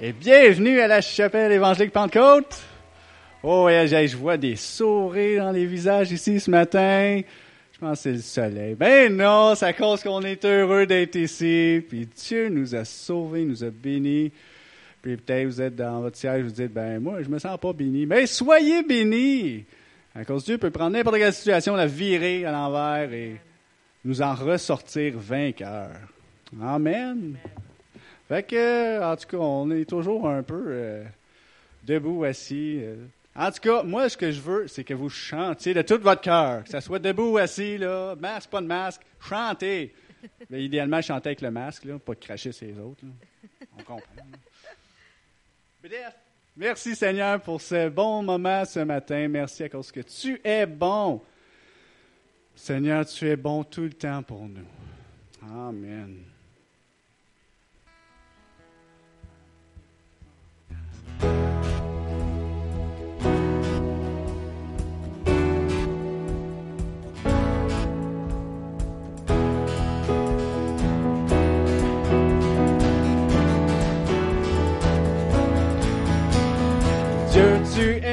Et bienvenue à la chapelle évangélique Pentecôte. Oh, je vois des sourires dans les visages ici ce matin. Je pense que c'est le soleil. Ben non, c'est à cause qu'on est heureux d'être ici. Puis Dieu nous a sauvés, nous a bénis. Puis peut-être vous êtes dans votre siège, vous dites, ben moi, je me sens pas béni. Mais soyez bénis. À cause Dieu peut prendre n'importe quelle situation, la virer à l'envers et nous en ressortir vainqueurs. Amen. Fait que, en tout cas, on est toujours un peu euh, debout, assis. Euh. En tout cas, moi, ce que je veux, c'est que vous chantiez de tout votre cœur. Que ce soit debout ou assis, là, masque, pas de masque, chantez. Mais idéalement, chanter avec le masque, là, pas cracher sur les autres. On comprend. Bref, merci Seigneur pour ce bon moment ce matin. Merci à cause que tu es bon. Seigneur, tu es bon tout le temps pour nous. Amen.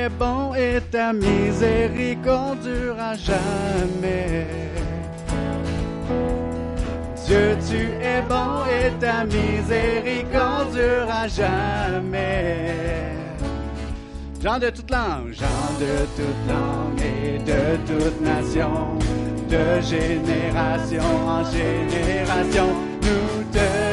Bon et ta miséricorde durera jamais. Dieu, tu es bon et ta miséricorde durera jamais. Jean de toute langue, Jean de toute langue et de toute nation, de génération en génération, nous te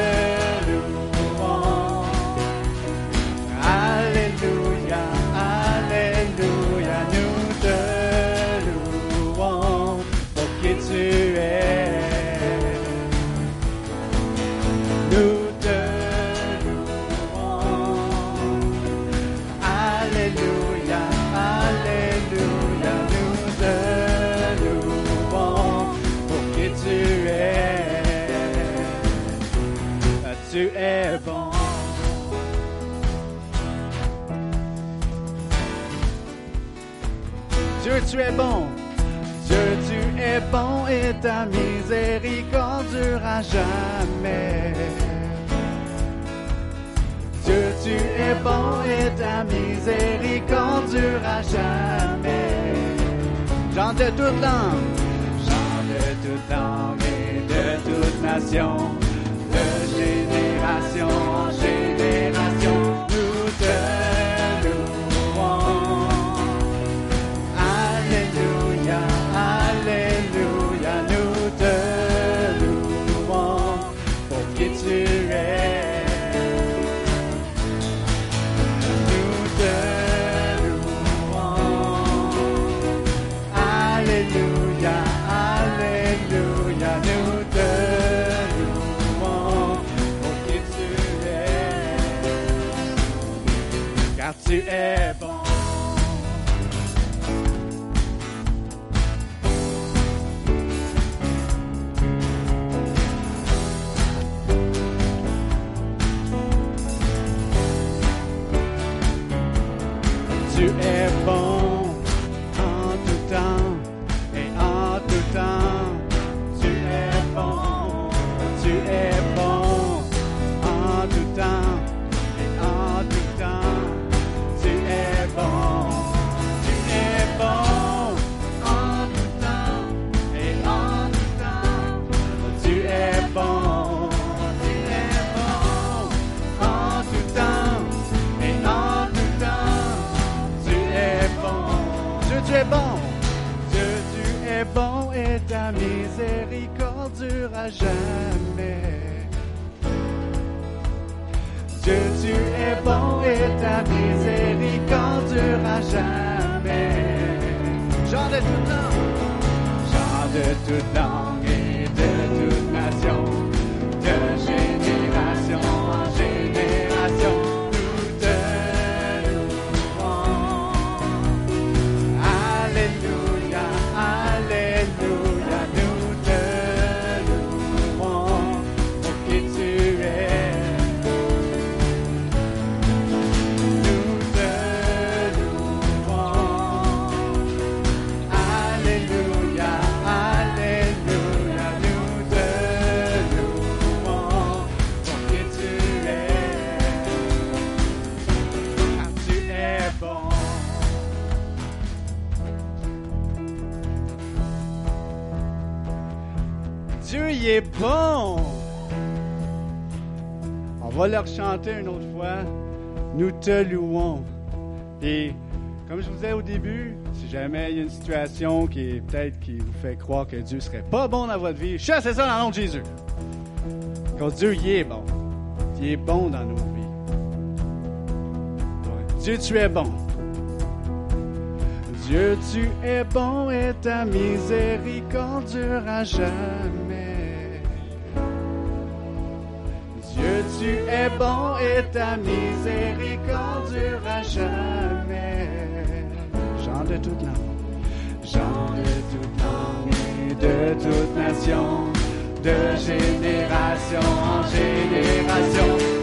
tu es bon. Dieu, tu es bon et ta miséricorde durera jamais. Dieu, tu es bon et ta miséricorde durera jamais. Jean de toute langue, Jean de toute langue et de toute nation, de génération en génération, jamais. Dieu, tu es bon et ta miséricorde durera jamais. Jean de tout temps, Jean de tout langue bon. On va leur chanter une autre fois. Nous te louons. Et comme je vous disais au début, si jamais il y a une situation qui est peut-être qui vous fait croire que Dieu serait pas bon dans votre vie, chassez ça dans le nom de Jésus. Parce que Dieu, il est bon. Il est bon dans nos vies. Dieu, tu es bon. Dieu, tu es bon et ta miséricorde durera jamais. Tu es bon et ta miséricorde durera jamais. Jean de toute langue, Jean de toute langue et de toute nation, de génération en génération.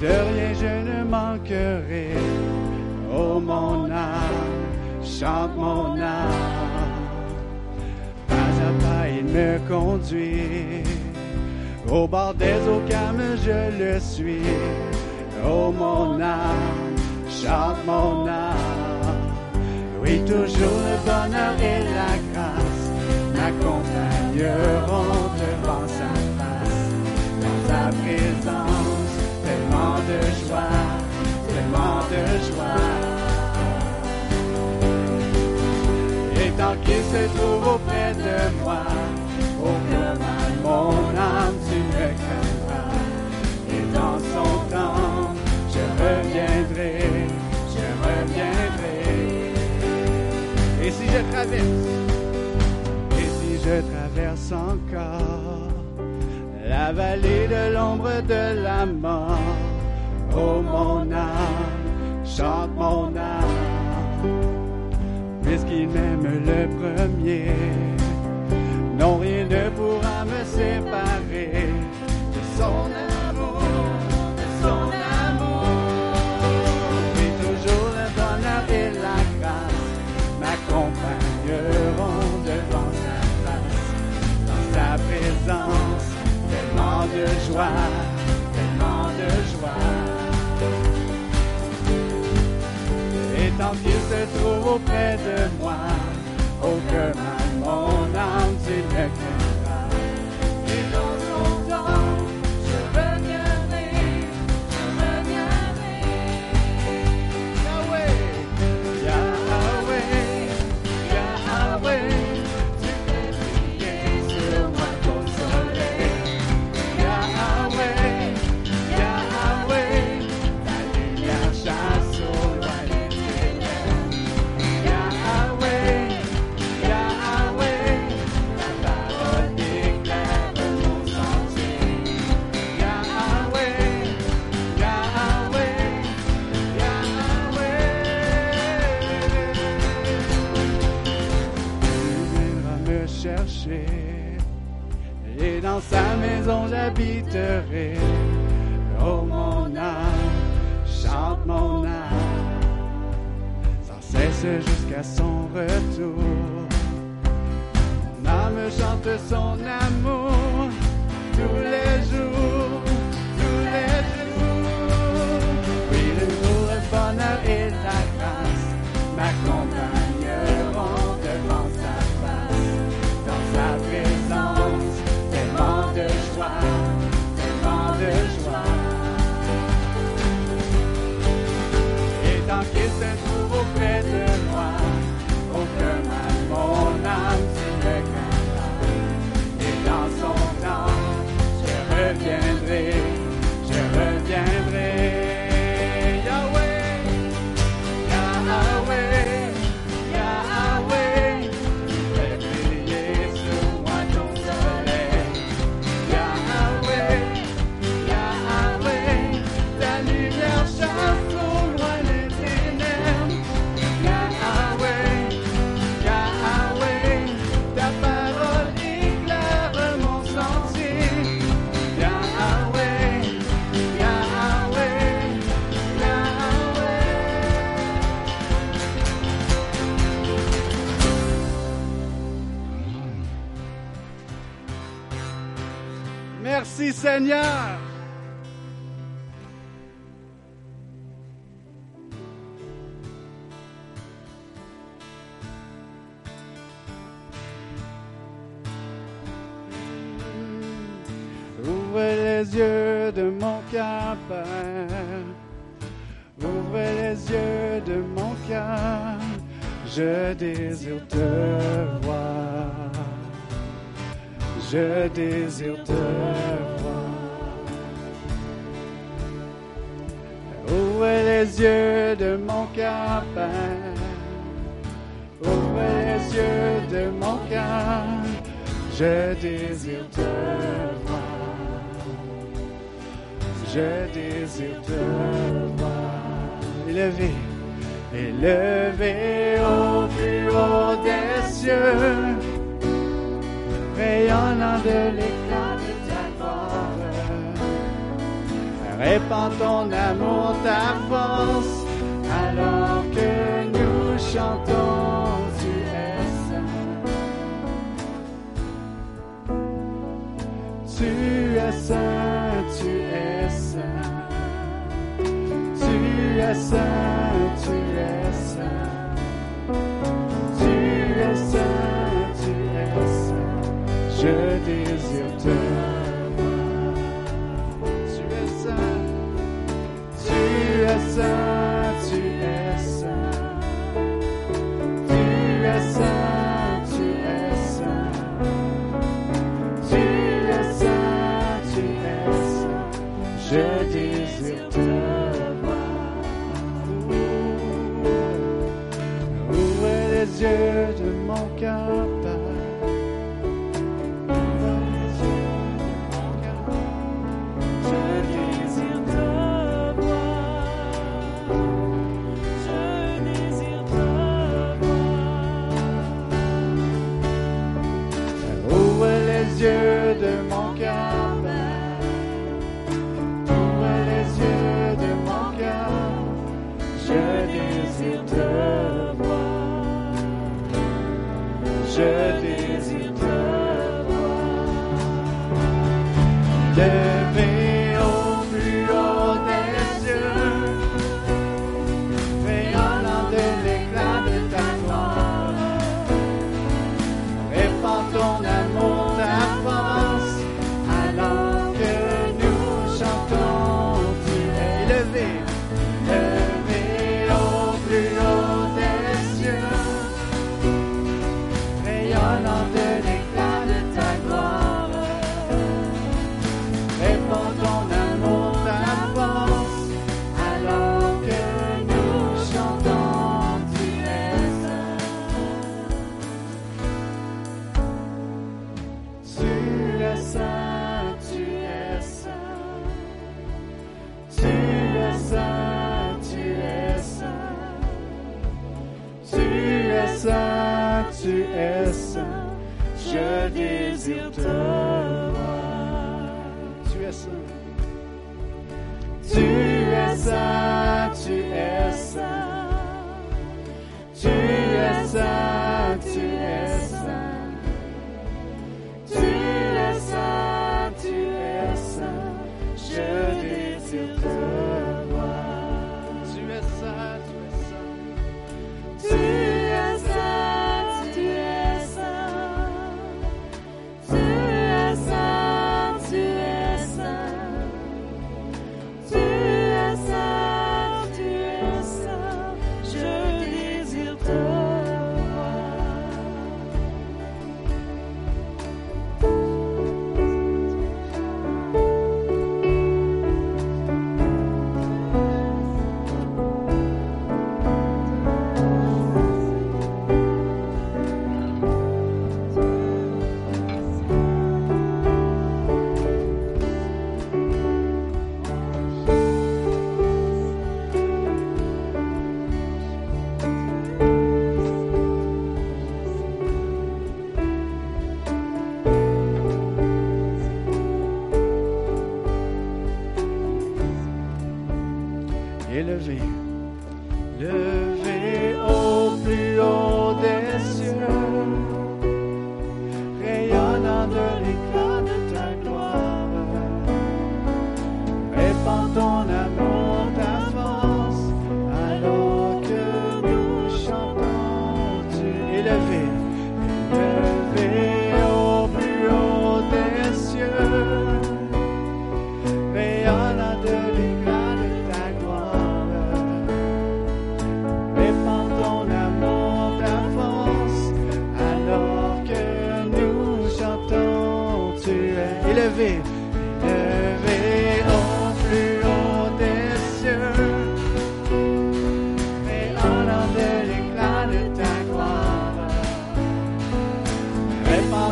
De rien je ne manquerai. Oh mon âme, chante mon âme. Pas à pas il me conduit. Au bord des eaux calmes je le suis. Oh mon âme, chante mon âme. Oui, toujours le bonheur et la grâce m'accompagneront devant sa. Sa présence, tellement de joie, tellement de joie. Et tant qu'il se trouve auprès de moi, au mal mon âme, tu me craindras. Et dans son temps, je reviendrai, je reviendrai. Et si je traverse, et si je traverse encore la vallée de l'ombre de la mort, oh mon âme, chante mon âme, puisqu'il m'aime le premier, non rien ne pourra me séparer de son amour, de son amour. Oui, toujours le bonheur et la grâce m'accompagneront devant sa face, dans sa présence, de joie, tellement de joie. Et tant qu'il se trouve auprès de moi, aucun mal, mon âme, tu ne craindras. Et dans sa maison j'habiterai. Oh mon âme, chante mon âme, sans cesse jusqu'à son retour. Mon âme chante son amour tous les jours, Seigneur. Mm. Ouvrez les yeux de mon cœur, Père. Ouvrez les yeux de mon cœur. Je désire te voir. Je désire te voir. Ouvre les yeux de mon cœur, Père. Ouvre les yeux de mon cœur. Je désire te voir. Je désire te voir. Élevé, élevé au plus haut des cieux, rayonnant de l'écran. Répands ton amour, ta force, alors que nous chantons, tu es saint. Tu es saint, tu es saint, tu es saint. presence. je désire te voir. Tu es saint. Tu es saint, tu es saint. Tu es saint.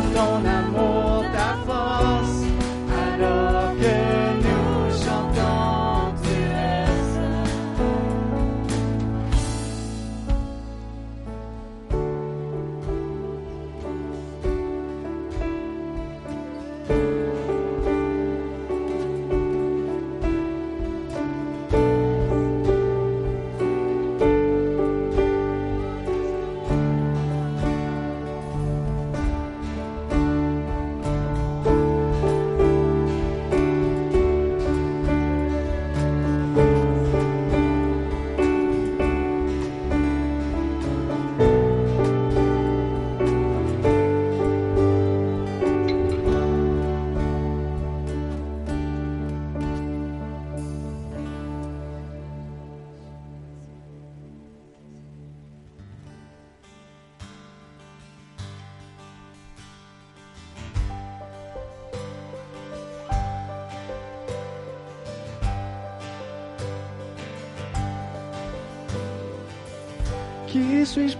Répands ton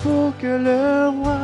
pour que le roi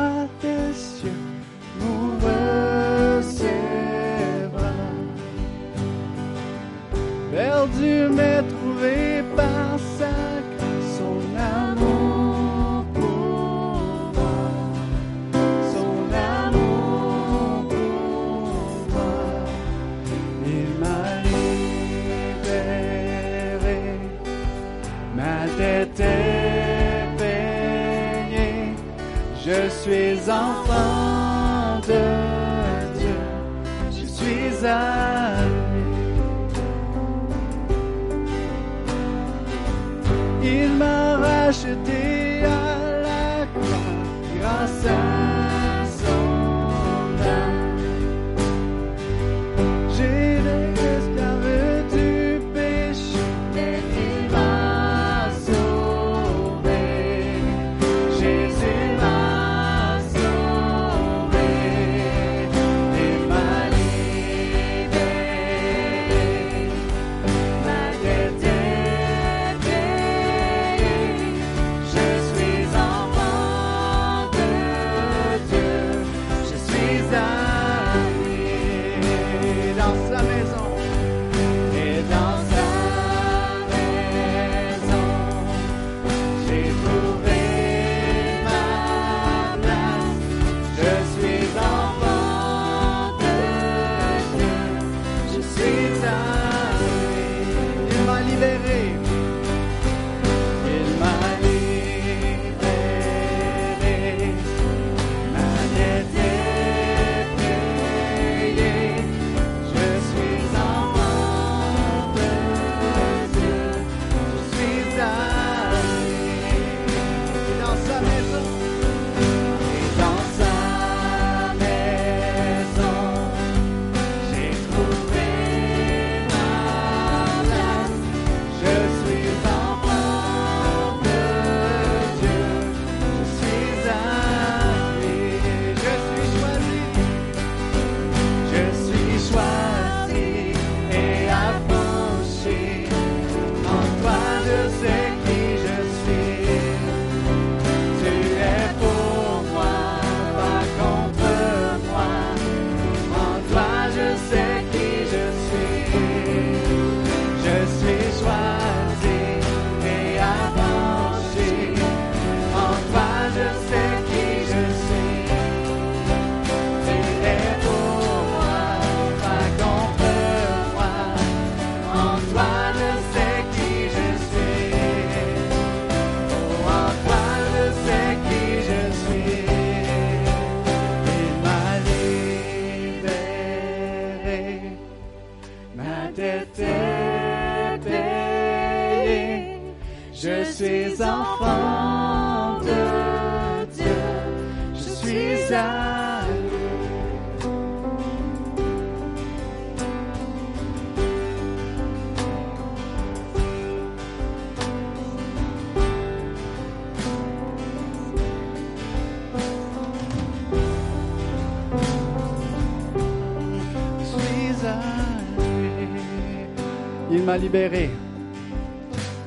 libéré.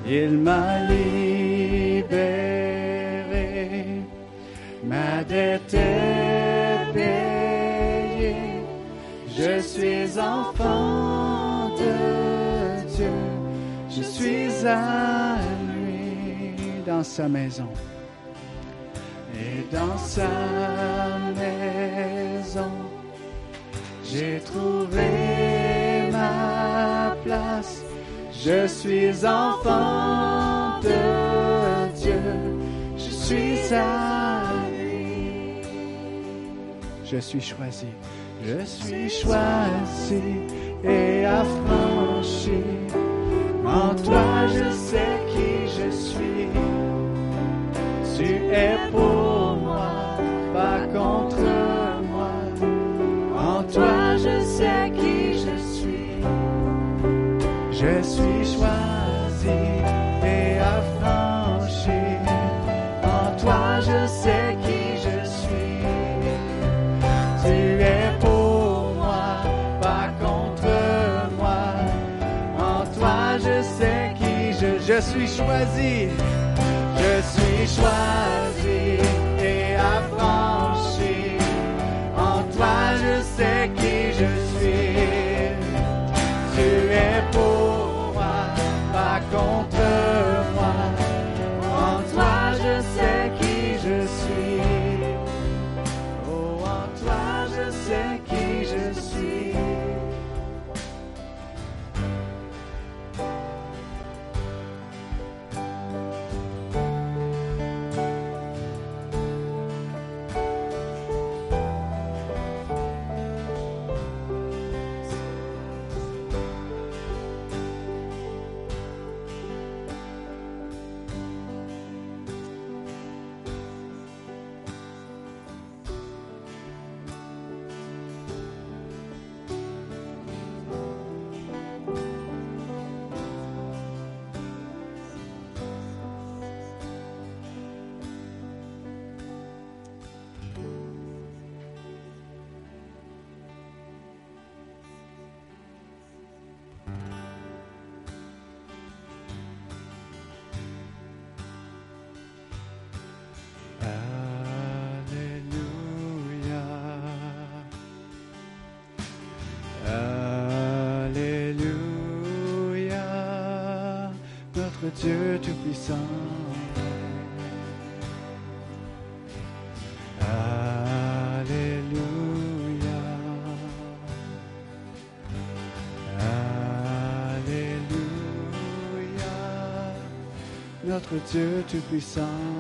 Il m'a libéré. Ma dette est payée. Je suis enfant de Dieu. Je suis à lui dans sa maison. Et dans sa maison, j'ai trouvé ma place. Je suis enfant de Dieu. Je suis lui. Je suis choisi. Je suis choisi et affranchi. En toi, je sais qui je suis. Tu es pour moi, pas contre moi. Je suis choisi et affranchi. En toi, je sais qui je suis. Tu es pour moi, pas contre moi. En toi, je sais qui je, je suis choisi. Je suis choisi Dieu Tout-Puissant. Alléluia. Alléluia. Notre Dieu Tout-Puissant.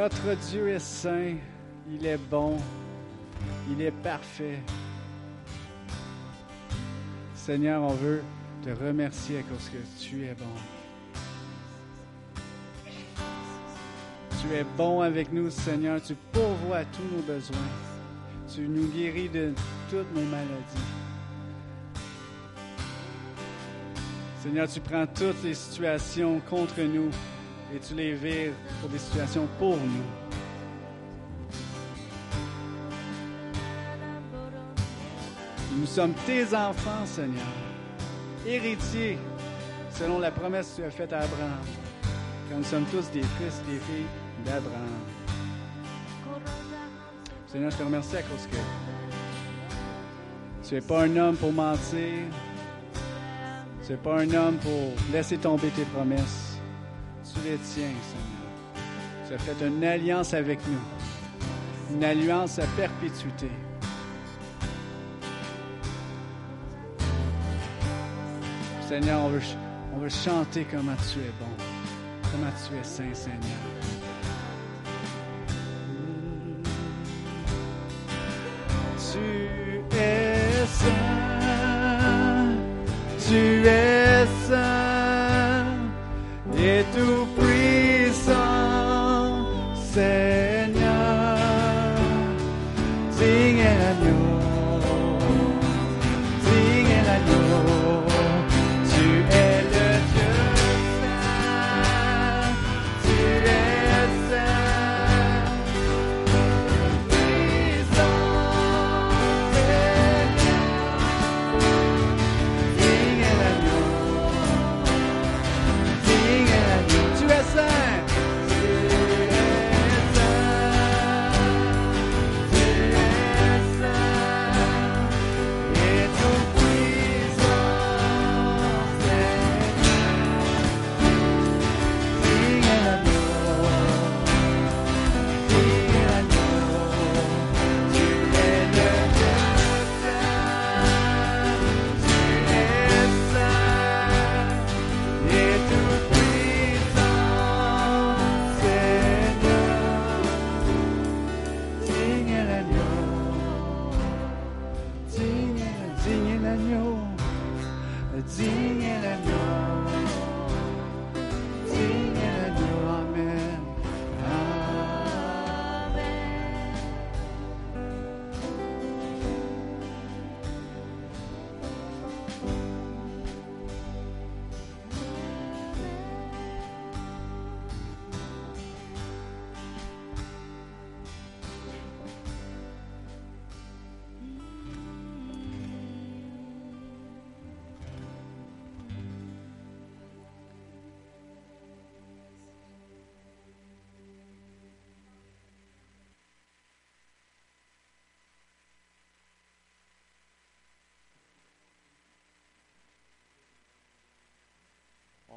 Notre Dieu est saint, il est bon, il est parfait. Seigneur, on veut te remercier à cause que tu es bon. Tu es bon avec nous, Seigneur. Tu pourvois tous nos besoins. Tu nous guéris de toutes nos maladies. Seigneur, tu prends toutes les situations contre nous et tu les vires pour des situations pour nous. Nous sommes tes enfants, Seigneur, héritiers selon la promesse que tu as faite à Abraham, car nous sommes tous des fils et des filles d'Abraham. Seigneur, je te remercie à cause que tu n'es pas un homme pour mentir, tu n'es pas un homme pour laisser tomber tes promesses. Tu les tiens, Seigneur. Tu as fait une alliance avec nous, une alliance à perpétuité. Seigneur, on veut, on veut chanter comment tu es bon, comment tu es saint, Seigneur. Tu es saint, tu es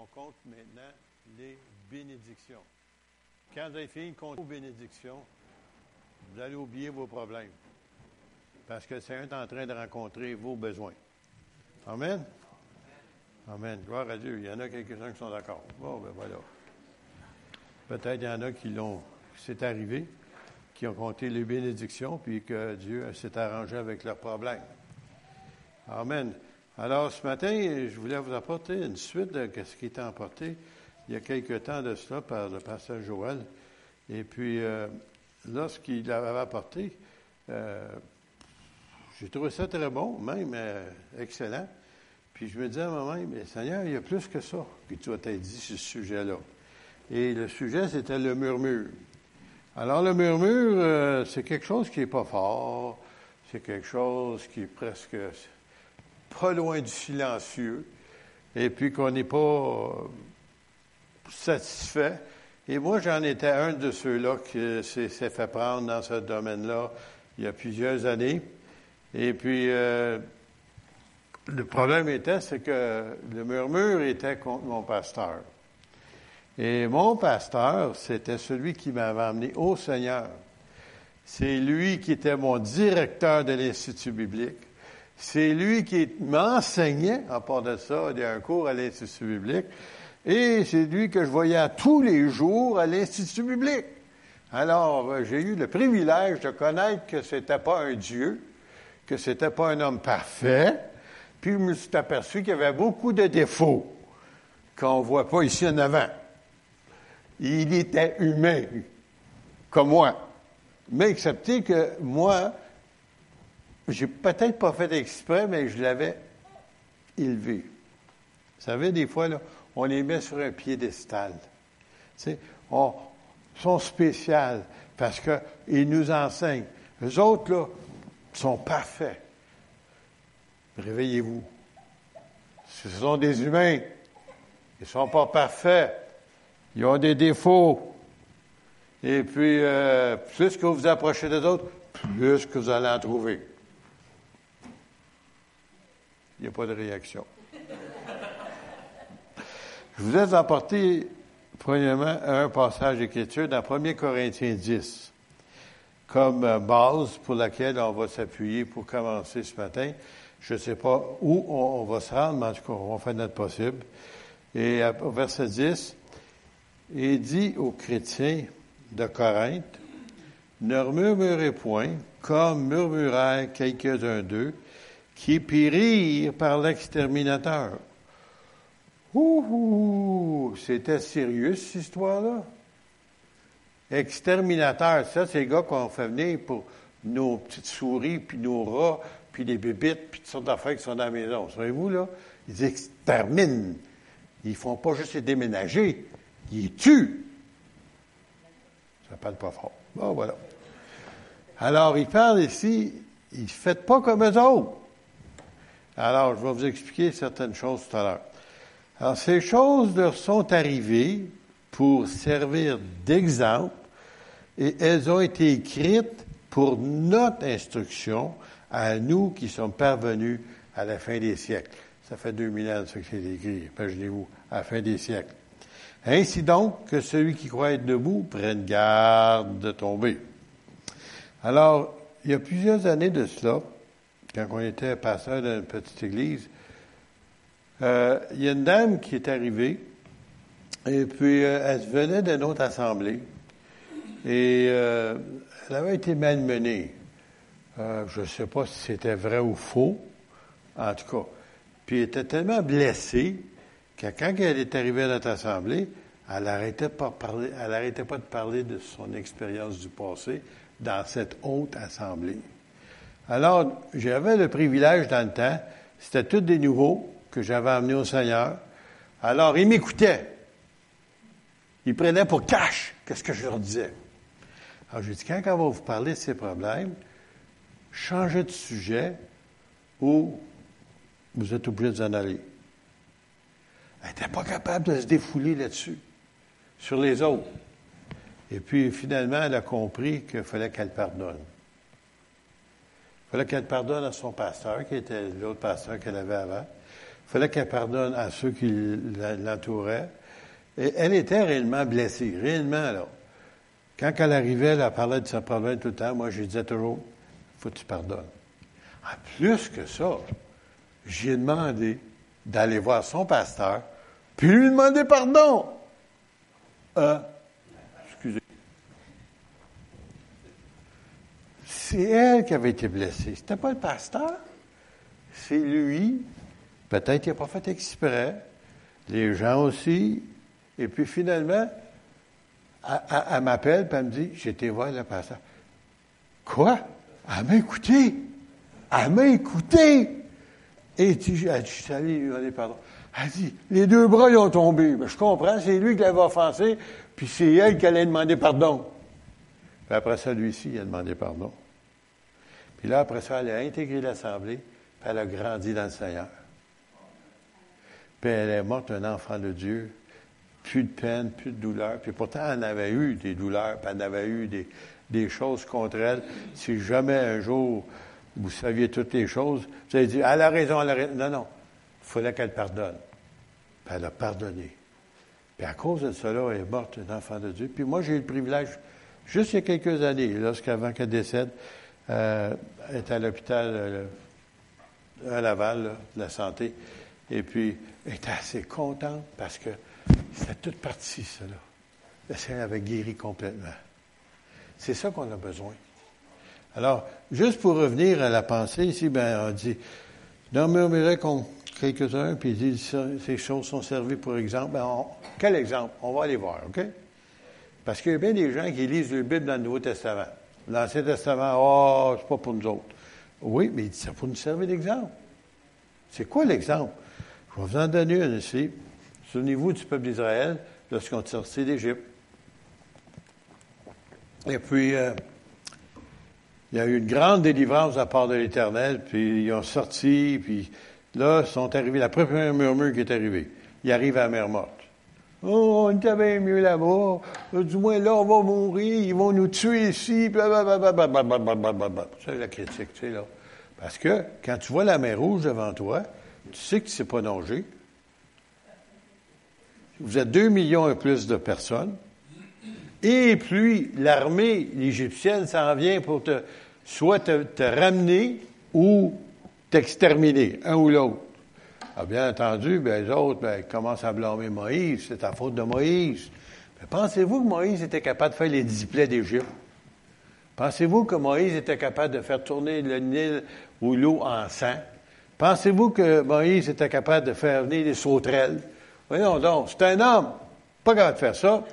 On compte maintenant les bénédictions. Quand vous avez fini de compter vos bénédictions, vous allez oublier vos problèmes. Parce que le Seigneur est en train de rencontrer vos besoins. Amen? Amen. Gloire à Dieu. Il y en a quelques-uns qui sont d'accord. Bon, ben voilà. Peut-être il y en a qui l'ont, c'est arrivé, qui ont compté les bénédictions, puis que Dieu s'est arrangé avec leurs problèmes. Amen. Alors, ce matin, je voulais vous apporter une suite de ce qui était emporté il y a quelque temps de cela par le pasteur Joël. Et puis, euh, lorsqu'il l'avait apporté, euh, j'ai trouvé ça très bon, même euh, excellent. Puis je me disais à moi-même, Seigneur, il y a plus que ça que tu as dit sur ce sujet-là. Et le sujet, c'était le murmure. Alors, le murmure, c'est quelque chose qui n'est pas fort, c'est quelque chose qui est presque pas loin du silencieux, et puis qu'on n'est pas euh, satisfait. Et moi, j'en étais un de ceux-là qui s'est fait prendre dans ce domaine-là il y a plusieurs années. Et puis, euh, le problème était, c'est que le murmure était contre mon pasteur. Et mon pasteur, c'était celui qui m'avait amené au Seigneur. C'est lui qui était mon directeur de l'Institut biblique. C'est lui qui m'enseignait, à part de ça, il y a un cours à l'Institut biblique. Et c'est lui que je voyais tous les jours à l'Institut biblique. Alors, euh, j'ai eu le privilège de connaître que c'était pas un Dieu, que c'était pas un homme parfait, puis je me suis aperçu qu'il y avait beaucoup de défauts qu'on ne voit pas ici en avant. Il était humain, comme moi. Mais excepté que moi, j'ai peut-être pas fait exprès, mais je l'avais élevé. Vous savez, des fois, là, on les met sur un piédestal. Tu sais, on, sont spéciaux parce qu'ils nous enseignent. Les autres, là, sont parfaits. Réveillez-vous. Ce sont des humains. Ils ne sont pas parfaits. Ils ont des défauts. Et puis, euh, plus que vous vous approchez des autres, plus que vous allez en trouver. Il n'y a pas de réaction. Je vous ai apporté, premièrement, un passage d'écriture dans 1 Corinthiens 10 comme base pour laquelle on va s'appuyer pour commencer ce matin. Je ne sais pas où on, va se rendre, mais en tout cas, on faire notre possible. Et au verset 10, il dit aux chrétiens de Corinthe, ne murmurez point, comme murmuraient quelques-uns d'eux, qui périrent par l'exterminateur. Ouh, c'était sérieux cette histoire-là? Exterminateur, ça, c'est les gars qu'on fait venir pour nos petites souris, puis nos rats, puis les bébites, puis toutes sortes d'affaires qui sont dans la maison. Savez-vous, là? Ils exterminent. Ils font pas juste les déménager, ils tuent. Ça parle pas fort. Bon, voilà. Alors, il parle ici, ils ne faites pas comme eux autres. Alors, je vais vous expliquer certaines choses tout à l'heure. Alors, ces choses leur sont arrivées pour servir d'exemple et elles ont été écrites pour notre instruction à nous qui sommes parvenus à la fin des siècles. Ça fait 2000 ans que c'est écrit, imaginez-vous, à la fin des siècles. Ainsi donc que celui qui croit être debout prenne garde de tomber. Alors, il y a plusieurs années de cela, quand on était pasteur d'une petite église, euh, il y a une dame qui est arrivée, et puis euh, elle venait d'une autre assemblée, et euh, elle avait été malmenée. je ne sais pas si c'était vrai ou faux, en tout cas. Puis elle était tellement blessée que quand elle est arrivée à notre assemblée, elle n'arrêtait pas, pas de parler de son expérience du passé dans cette haute assemblée. Alors, j'avais le privilège dans le temps, c'était tous des nouveaux, que j'avais amené au Seigneur. Alors, ils m'écoutaient. Ils prenaient pour cash qu'est-ce que je leur disais. Alors, j'ai dit, quand on va vous parler de ces problèmes, changez de sujet ou vous êtes obligé de vous en aller. Elle n'était pas capable de se défouler là-dessus, sur les autres. Et puis, finalement, elle a compris qu'il fallait qu'elle pardonne. Fallait qu'elle pardonne à son pasteur, qui était l'autre pasteur qu'elle avait avant. Il fallait qu'elle pardonne à ceux qui l'entouraient. Et elle était réellement blessée, réellement, là. Quand elle arrivait, elle parlait de sa problème tout le temps. Moi, je disais toujours, faut que tu pardonnes. En plus que ça, j'ai demandé d'aller voir son pasteur, puis lui demander pardon. Euh, C'est elle qui avait été blessée. C'était pas le pasteur. C'est lui Peut-être qu'il n'a pas fait exprès. Les gens aussi. Et puis finalement, elle, m'appelle et elle me dit, été voir le pasteur. Quoi? Elle m'a écouté. Elle m'a écouté. Et tu, elle dit, je lui demander pardon. Elle dit, les deux bras, ils ont tombé. Ben, je comprends, c'est lui qui l'avait offensé, puis c'est elle qui allait demander pardon. Puis après ça, lui-ci, il a demandé pardon. Puis là, après ça, elle a intégré l'Assemblée, puis elle a grandi dans le Seigneur. Puis elle est morte un enfant de Dieu. Plus de peine, plus de douleur. Puis pourtant, elle avait eu des douleurs, puis elle avait eu des, choses contre elle. Si jamais un jour vous saviez toutes les choses, vous avez dit, elle a raison, elle a raison. Non, non. Il fallait qu'elle pardonne. Puis elle a pardonné. Puis à cause de cela, elle est morte, un enfant de Dieu. Puis moi, j'ai eu le privilège, juste il y a quelques années, lorsqu'avant qu'elle décède, euh, était à l'hôpital euh, à Laval, de la santé. Et puis, elle était assez contente parce que c'était toute partie, cela. Le Seigneur avait guéri complètement. C'est ça qu'on a besoin. Alors, juste pour revenir à la pensée, ici, ben, on dit, dans murmurer contre quelques-uns, puis il dit, ces choses sont servies pour exemple. Ben, quel exemple? On va aller voir, OK? Parce qu'il y a bien des gens qui lisent la Bible dans le Nouveau Testament. L'Ancien Testament, oh, c'est pas pour nous autres. Oui, mais ça faut nous servir d'exemple. C'est quoi l'exemple? Je vais vous en donner un ici. Souvenez-vous du peuple d'Israël lorsqu'on est sorti d'Égypte. Et puis, euh, il y a eu une grande délivrance à part de l'Éternel, puis ils ont sorti, puis là, ils sont arrivés, la première murmure qui est arrivée, il arrive à la mer morte. Oh, on était bien mieux là-bas. Du moins, là, on va mourir. Ils vont nous tuer ici. C'est la critique, tu sais, là. Parce que quand tu vois la mer rouge devant toi, tu sais que tu ne pas nager. Vous êtes deux millions et plus de personnes. Et puis, l'armée égyptienne s'en vient pour te, soit te ramener ou t'exterminer, un ou l'autre. Ah, bien entendu, ben, les autres ben, commencent à blâmer Moïse. C'est la faute de Moïse. pensez-vous que Moïse était capable de faire les dix plaies d'Égypte? Pensez-vous que Moïse était capable de faire tourner le Nil ou l'eau en sang? Pensez-vous que Moïse était capable de faire venir des sauterelles? Voyons donc, c'est un homme, pas capable de faire ça.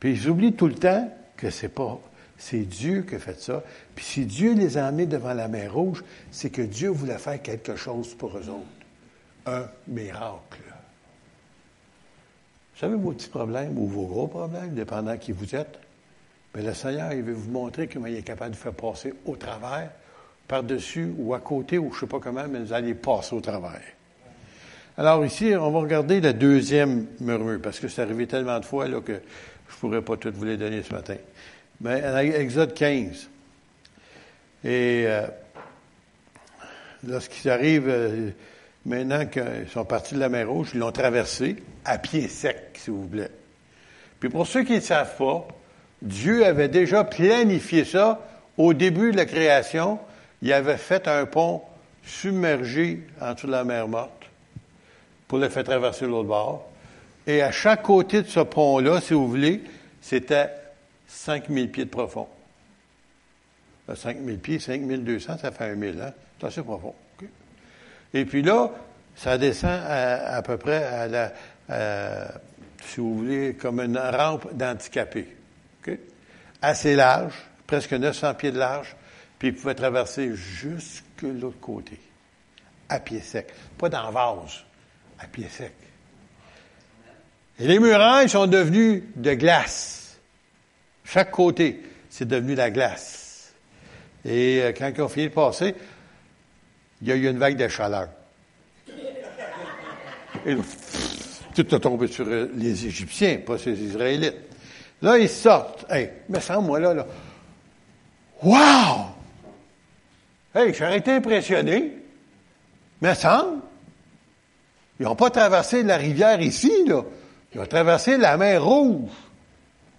Puis ils oublient tout le temps que c'est pas, c'est Dieu qui a fait ça. Puis si Dieu les a amenés devant la mer Rouge, c'est que Dieu voulait faire quelque chose pour eux autres un miracle. Vous savez vos petits problèmes ou vos gros problèmes, dépendant qui vous êtes? Mais le Seigneur, il veut vous montrer comment il est capable de faire passer au travers, par-dessus ou à côté, ou je ne sais pas comment, mais vous allez passer au travers. Alors ici, on va regarder la deuxième murmure, parce que c'est arrivé tellement de fois que je ne pourrais pas toutes vous les donner ce matin. Mais Exode 15. Et euh, lorsqu'il arrive, euh, Maintenant qu'ils sont partis de la mer Rouge, ils l'ont traversé à pied sec, si vous voulez. Puis pour ceux qui ne savent pas, Dieu avait déjà planifié ça au début de la création. Il avait fait un pont submergé en dessous de la mer morte pour le faire traverser l'autre bord. Et à chaque côté de ce pont-là, si vous voulez, c'était 5000 pieds de profond. 5000 pieds, 5200, ça fait 1000, hein? C'est assez profond. Et puis là, ça descend à, peu près à la, si vous voulez, comme une rampe d'handicapé. Assez large, presque 900 pieds de large, puis il pouvait traverser jusque l'autre côté, à pied sec. Pas dans vase, à pied sec. Et les murailles sont devenues de glace. Chaque côté, c'est devenu la glace. Et euh, quand ils ont fini de passer, il y a eu une vague de chaleur. Et tout a tombé sur les Égyptiens, pas sur les Israélites. Là, ils sortent. Hey, mais sans moi, là, là. Wow! Hey, j'aurais été impressionné. Mais sans. Ils n'ont pas traversé la rivière ici, là. Ils ont traversé la mer Rouge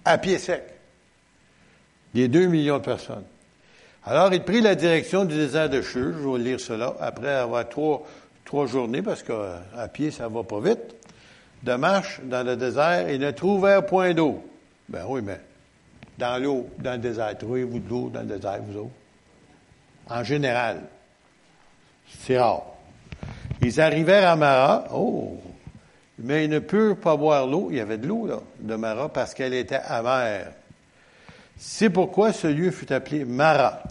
à pied sec. Les deux millions de personnes. Alors, il prit la direction du désert de Chur, je vais lire cela, après avoir trois, trois journées, parce qu'à pied, ça va pas vite, de marche dans le désert et ne trouvèrent point d'eau. Ben oui, mais dans l'eau, dans le désert, trouvez-vous de l'eau dans le désert, vous autres? En général. C'est rare. Ils arrivèrent à Mara, oh, mais ils ne purent pas boire l'eau, il y avait de l'eau, là, de Mara, parce qu'elle était amère. C'est pourquoi ce lieu fut appelé Mara.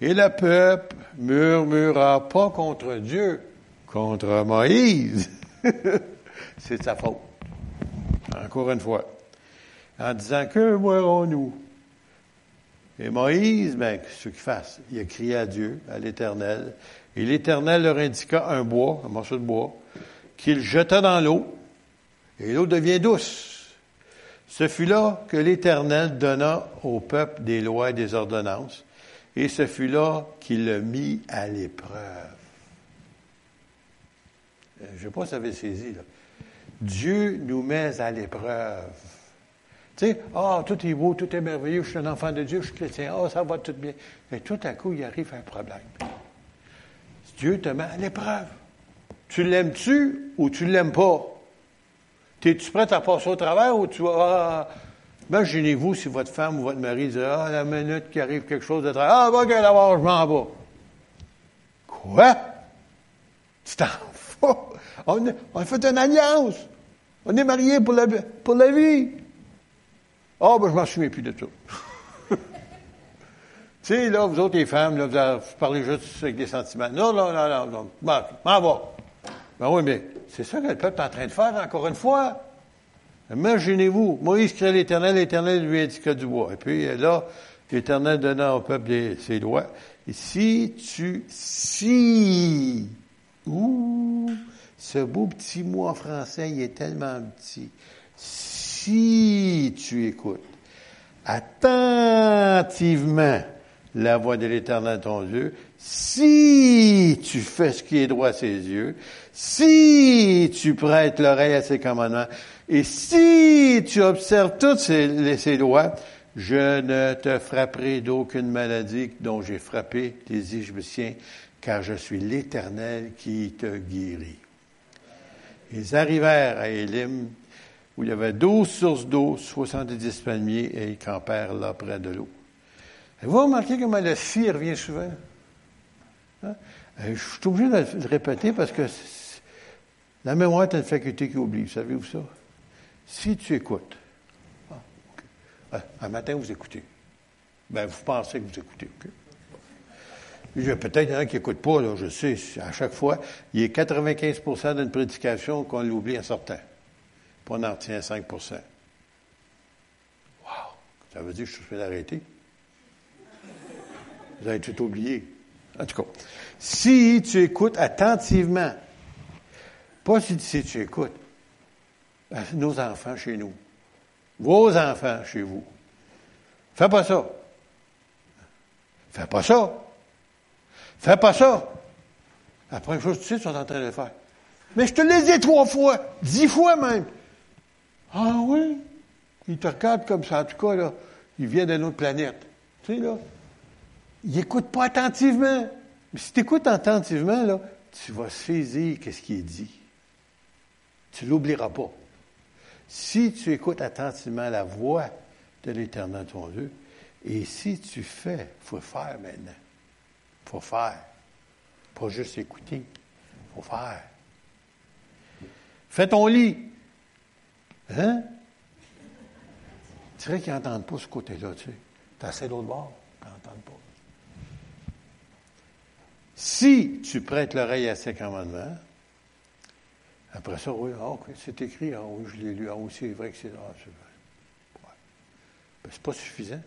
Et le peuple murmura pas contre Dieu, contre Moïse. C'est sa faute. Encore une fois. En disant, que boirons-nous? Et Moïse, ben, ce qu'il fasse, il a crié à Dieu, à l'Éternel, et l'Éternel leur indiqua un bois, un morceau de bois, qu'il jeta dans l'eau, et l'eau devient douce. Ce fut là que l'Éternel donna au peuple des lois et des ordonnances, et ce fut là qu'il le mit à l'épreuve. Euh, je ne sais pas si vous avez saisi, là. Dieu nous met à l'épreuve. Tu sais, ah, tout est beau, tout est merveilleux, je suis un enfant de Dieu, je suis chrétien, ah, ça va tout bien. Et tout à coup, il arrive un problème. Dieu te met à l'épreuve. Tu l'aimes-tu ou tu ne l'aimes pas? Es-tu prêt à passer au travers ou tu vas. Imaginez-vous si votre femme ou votre mari dit Ah, la minute qu'il arrive quelque chose de très. Ah, va qu'elle d'abord, je m'en vais. Quoi? Tu t'en fous? On, a fait une alliance. On est mariés pour la, pour la vie. Ah, oh, ben, je m'en souviens plus de tout. tu sais, là, vous autres, les femmes, là, vous, parlez juste avec des sentiments. Non, non, non, non, non. M'en va. Ben oui, mais c'est ça que le peuple est en train de faire, encore une fois. Imaginez-vous, Moïse crée l'Éternel, l'Éternel lui indiqua du bois. Et puis là, l'Éternel donna au peuple ses lois. Et si tu, si, ouh, ce beau petit mot en français, il est tellement petit. Si tu écoutes attentivement la voix de l'Éternel ton Dieu, si tu fais ce qui est droit à ses yeux, si tu prêtes l'oreille à ses commandements, et si tu observes toutes ces, lois, je ne te frapperai d'aucune maladie dont j'ai frappé les Égyptiens, car je suis l'Éternel qui te guérit. Ils arrivèrent à Élim, où il y avait douze sources d'eau, soixante-dix palmiers, et ils campèrent là près de l'eau. Vous remarquez comment le si revient souvent? Hein? Euh, je suis obligé de le répéter parce que la mémoire est une faculté qui oublie. Savez-vous ça? Si tu écoutes, ah, un matin, vous écoutez. Ben, vous pensez que vous écoutez. Il y a peut-être un qui n'écoute pas, je sais, à chaque fois. Il y a 95% d'une prédication qu'on l'oublie en sortant. Puis on en retient 5 Wow! Ça veut dire que je suis d'arrêter? Vous avez tout oublié. En tout cas, si tu écoutes attentivement, pas si tu écoutes, nos enfants chez nous, vos enfants chez vous. Fais pas ça. Fais pas ça. Fais pas ça. La première chose que tu sais, ils sont en train de faire. Mais je te l'ai dit trois fois, dix fois même. Ah oui? Ils te regardent comme ça. En tout cas, là, il vient d'une autre planète. Tu sais, là. Il n'écoute pas attentivement. Mais si tu écoutes attentivement, là, tu vas saisir qu'est-ce qui est dit. Tu l'oublieras pas. Si tu écoutes attentivement la voix de l'Éternel ton Dieu, et si tu fais, il faut faire maintenant. Il faut faire. Pas juste écouter. Il faut faire. Fais ton lit. Hein? Tu dirais qu'ils n'entendent pas ce côté-là, tu sais. Tu as assez l'autre bord, ils n'entendent pas. Si tu prêtes l'oreille à ces commandements, après ça, oui, ah, c'est écrit, ah oui, je l'ai lu, ah oui, c'est vrai que c'est. Ah, c'est ben, pas suffisant.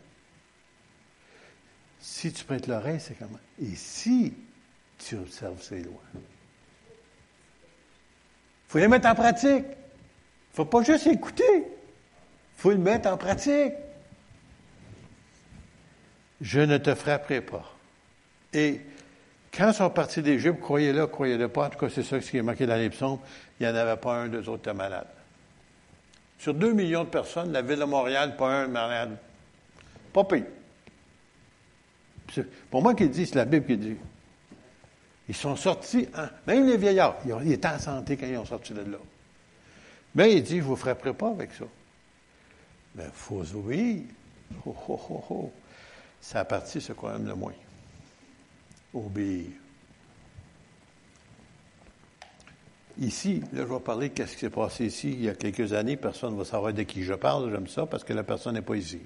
Si tu prêtes l'oreille, c'est comment? Et si tu observes ces lois? Il faut les mettre en pratique. Il ne faut pas juste écouter. Il faut le mettre en pratique. Je ne te frapperai pas. Et quand ils sont partis d'Égypte, croyez-le, croyez-le pas, en tout cas, c'est ça qui est marqué dans les psaumes, il n'y en avait pas un, deux autres étaient malades. Sur deux millions de personnes, la ville de Montréal, pas un malade. Pas pire. Pour moi, qui dit, c'est la Bible qui dit. Ils sont sortis, hein, même les vieillards, ils, étaient en santé quand ils ont sorti de là. Mais il dit, je ne vous frapperai pas avec ça. Mais il faut obéir. Oh, oh, oh, oh. C'est la partie, ce qu'on aime le moins. Obéir. Ici, là, je vais parler de ce qui s'est passé ici il y a quelques années. Personne ne va savoir de qui je parle. J'aime ça parce que la personne n'est pas ici.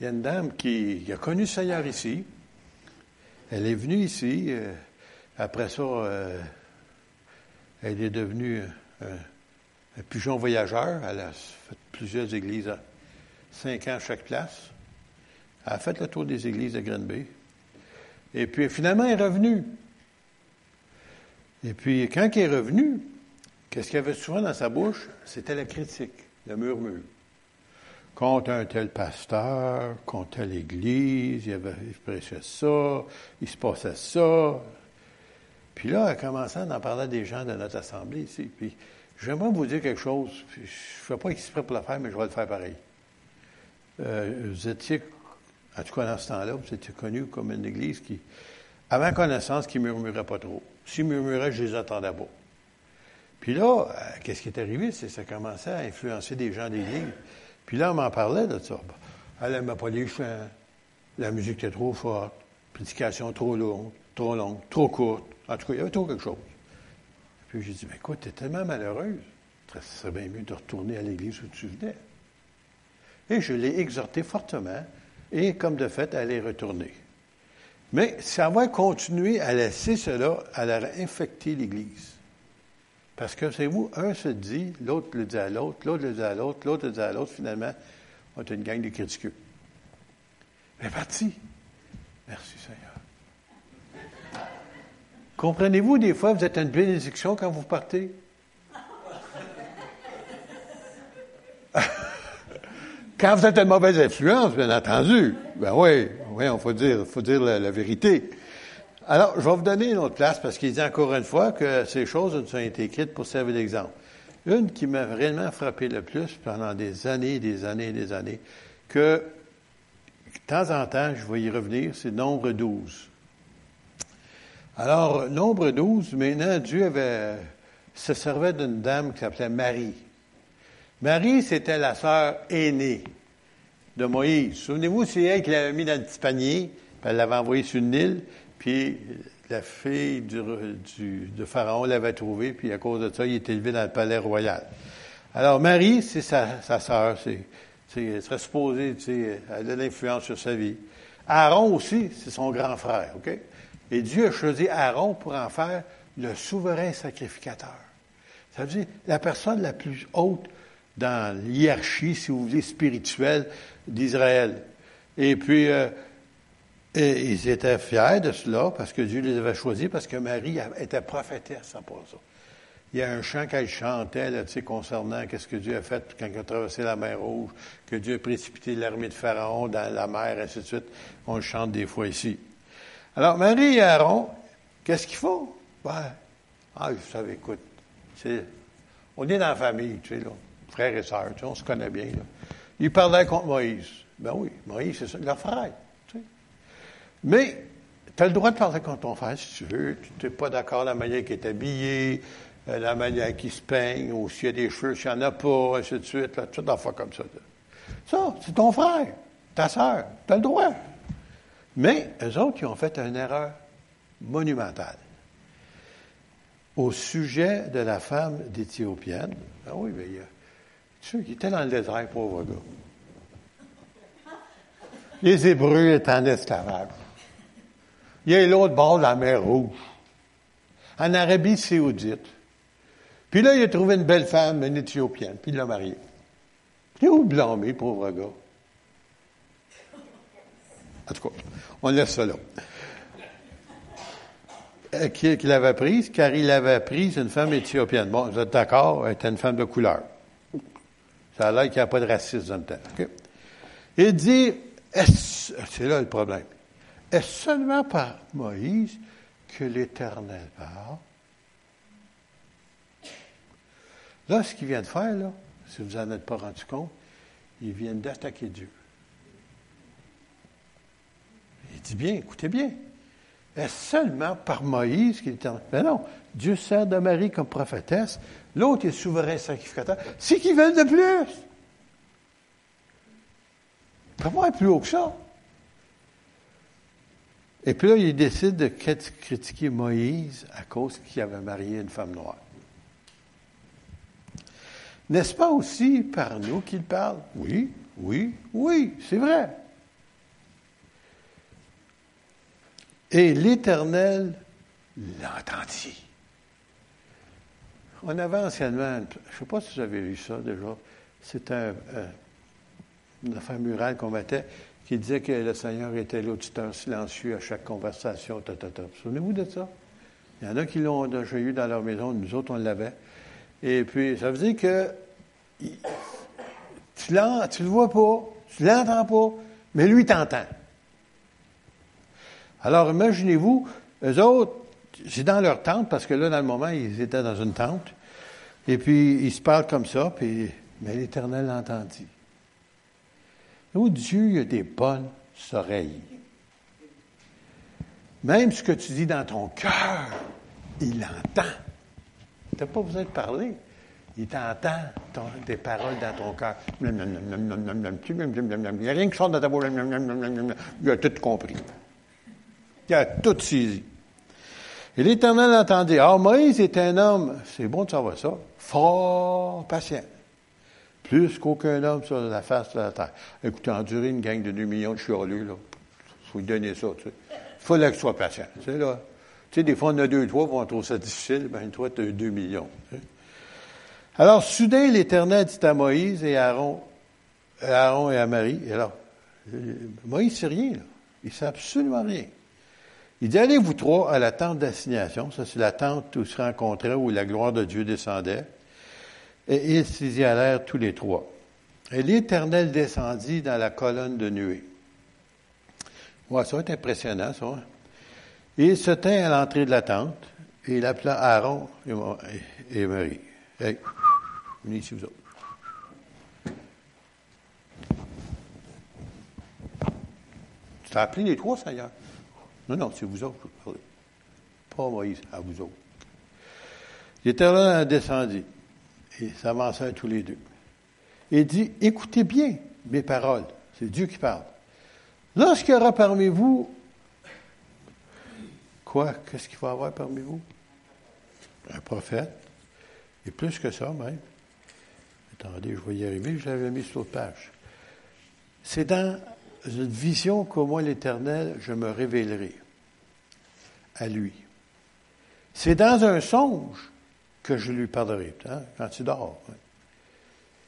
Il y a une dame qui, a connu Seigneur ici. Elle est venue ici. Euh, après ça, euh, elle est devenue un, pigeon voyageur. Elle a fait plusieurs églises, cinq ans à chaque place. Elle a fait le tour des églises de Green Bay. Et puis finalement, elle est revenue. Et puis, quand il est revenu, qu'est-ce qu'il avait souvent dans sa bouche? C'était la critique, le murmure. Contre un tel pasteur, contre telle église, il, avait, il prêchait ça, il se passait ça. Puis là, elle commençait à en parler à des gens de notre assemblée ici. Puis, j'aimerais vous dire quelque chose. Je ne fais pas exprès pour le faire, mais je vais le faire pareil. Euh, vous étiez, en tout cas dans ce temps-là, étiez connu comme une église qui, avait connaissance, qui ne murmurait pas trop. S'ils murmuraient, je les attendais pas. Puis là, euh, qu'est-ce qui est arrivé? C'est que ça commençait à influencer des gens d'église. Puis là, on m'en parlait de ça. Elle n'aimait pas les chants, la musique était trop forte, prédication trop longue, trop longue, trop courte. En tout cas, il y avait trop quelque chose. Puis j'ai dit, mais écoute, t'es tellement malheureuse. Ça serait bien mieux de retourner à l'église où tu venais. Et je l'ai exhorté fortement, et comme de fait, elle est retournée. Mais ça va continuer à laisser cela, elle a infecté l'Église. Parce que, c'est vous, un se dit, l'autre le dit à l'autre, l'autre le dit à l'autre, l'autre le dit à l'autre, finalement, on est une gang de critiqueux. Mais parti. Merci Seigneur. Comprenez-vous, des fois, vous êtes une bénédiction quand vous partez? Quand vous êtes une mauvaise influence, bien entendu, ben oui, oui, il faut dire, faut dire la, vérité. Alors, je vais vous donner une autre place parce qu'il dit encore une fois que ces choses nous ont été écrites pour servir d'exemple. Une qui m'a réellement frappé le plus pendant des années, des années, des années, que de temps en temps, je vais y revenir, c'est nombre 12. Alors, nombre 12, maintenant, Dieu avait, se servait d'une dame qui s'appelait Marie. Marie, c'était la sœur aînée de Moïse. Souvenez-vous, c'est elle qui l'avait mis dans le petit panier, puis elle l'avait envoyé sur une île, puis la fille de Pharaon l'avait trouvé, puis à cause de ça, il était élevé dans le palais royal. Alors, Marie, c'est sa, sœur, c'est, elle serait supposée, elle a l'influence sur sa vie. Aaron aussi, c'est son grand frère, OK? Et Dieu a choisi Aaron pour en faire le souverain sacrificateur. Ça veut dire la personne la plus haute dans l'hierarchie, si vous voulez, spirituelle d'Israël. Et puis, euh, ils étaient fiers de cela parce que Dieu les avait choisis, parce que Marie était prophétesse part ça. Il y a un chant qu'elle chantait là, tu sais, concernant qu'est-ce que Dieu a fait quand il a traversé la mer Rouge, que Dieu a précipité l'armée de Pharaon dans la mer, ainsi de suite. On le chante des fois ici. Alors, Marie et Aaron, qu'est-ce qu'il faut? Ben, ah, vous savez, écoute, on est dans la famille, tu sais, là frères et sœurs, tu sais, on se connaît bien. Là. Ils parlaient contre Moïse. Ben oui, Moïse, c'est ça, leur frère. Tu sais. Mais tu as le droit de parler contre ton frère si tu veux. Tu n'es pas d'accord la manière qu'il est habillé, euh, la manière qu'il se peigne, ou s'il y a des cheveux, s'il n'y en a pas, ainsi de suite. Là, tout fois comme ça. Ça, c'est ton frère, ta sœur. Tu as le droit. Mais eux autres, ils ont fait une erreur monumentale. Au sujet de la femme d'Éthiopienne, ben oui, mais il y a il était dans le désert, pauvre gars. Les Hébreux étaient en esclavage. Il y a l'autre bord de la mer Rouge, en Arabie saoudite. Puis là, il a trouvé une belle femme, une Éthiopienne, puis il l'a mariée. Il est où blâmer, pauvre gars? En tout cas, on laisse ça là. Euh, qu'il avait prise, car il avait prise une femme éthiopienne. Bon, vous êtes d'accord, elle était une femme de couleur. Ça a l'air qu'il n'y a pas de racisme dans le temps. Il dit, c'est là le problème. Est-ce seulement par Moïse que l'Éternel parle? Là, ce qu'il vient de faire, là, si vous n'en êtes pas rendu compte, il vient d'attaquer Dieu. Il dit bien, écoutez bien. Est-ce seulement par Moïse qu'il est en... Ben non, Dieu sert de Marie comme prophétesse. L'autre est souverain sacrificateur. C'est qu'ils veulent de plus. Comment être plus haut que ça? Et puis là, il décide de critiquer Moïse à cause qu'il avait marié une femme noire. N'est-ce pas aussi par nous qu'il parle? Oui, oui, oui, c'est vrai. Et l'Éternel l'entendit. On avait anciennement, je ne sais pas si vous avez vu ça déjà, c'est un, une affaire murale qu'on mettait qui disait que le Seigneur était l'auditeur silencieux à chaque conversation. Ta, Souvenez-vous de ça? Il y en a qui l'ont déjà eu dans leur maison, nous autres, on l'avait. Et puis, ça veut dire que tu ne le vois pas, tu ne l'entends pas, mais lui t'entend. Alors, imaginez-vous, eux autres, c'est dans leur tente, parce que là, dans le moment, ils étaient dans une tente, et puis ils se parlent comme ça, puis, mais l'Éternel l'entendit. Nous, Dieu a des bonnes oreilles. Même ce que tu dis dans ton cœur, il l'entend. Tu n'as pas besoin de parler. Il t'entend tes paroles dans ton cœur. Il n'y a rien qui sort de ta bouche. Il a tout compris. Il a tout saisi. Et l'Éternel entendit, ah, Moïse est un homme, c'est bon de savoir ça, fort patient. Plus qu'aucun homme sur la face de la terre. Écoutez, endurer une gang de 2 millions de chialus, là, faut lui donner ça, tu sais. Faut qu'il soit patient, tu sais, là. Tu sais, des fois, on a deux, trois, on trouve ça difficile, ben, toi, tu as 2 millions. Alors, soudain, l'Éternel dit à Moïse et à Aaron, et à Marie, et alors, Moïse ne sait rien, là. Il sait absolument rien. Il dit, allez vous trois à la tente d'assignation? Ça, c'est la tente où se rencontraient, où la gloire de Dieu descendait. Et ils y allèrent tous les trois. Et l'Éternel descendit dans la colonne de nuée. Ouais, ça va être impressionnant, ça. Hein? Et il se tint à l'entrée de la tente, et il appela Aaron et Marie. Hey, venez ici, vous autres. Tu t'as appelé les trois, Seigneur? Non, non, c'est vous autres que je parle. Pas Moïse, à vous autres. L'Éternel a descendu et s'avançait tous les deux. Et dit, écoutez bien mes paroles. C'est Dieu qui parle. Lorsqu'il y aura parmi vous, quoi, qu'est-ce qu'il va y avoir parmi vous? Un prophète. Et plus que ça, même. Attendez, je vais y arriver, je l'avais mis sur l'autre page. C'est dans une vision qu'au moins l'Éternel, je me révélerai à lui. C'est dans un songe que je lui parlerai, hein, quand tu dors.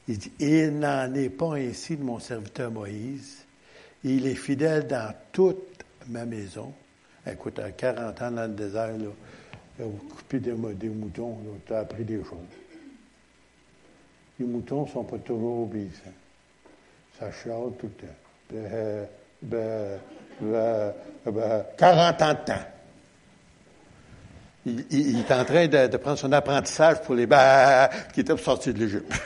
Il dit, il n'en est pas ainsi de mon serviteur Moïse. Il est fidèle dans toute ma maison. Écoute, à 40 ans dans le désert, là, il a coupé des, moutons, tu as appris des choses. Les moutons ne sont pas toujours obéissants. Ça chiale tout le temps ben, ben, ben, 40 ans de temps. Il, est en train de, prendre son apprentissage pour les bas qui étaient sortis de l'Égypte.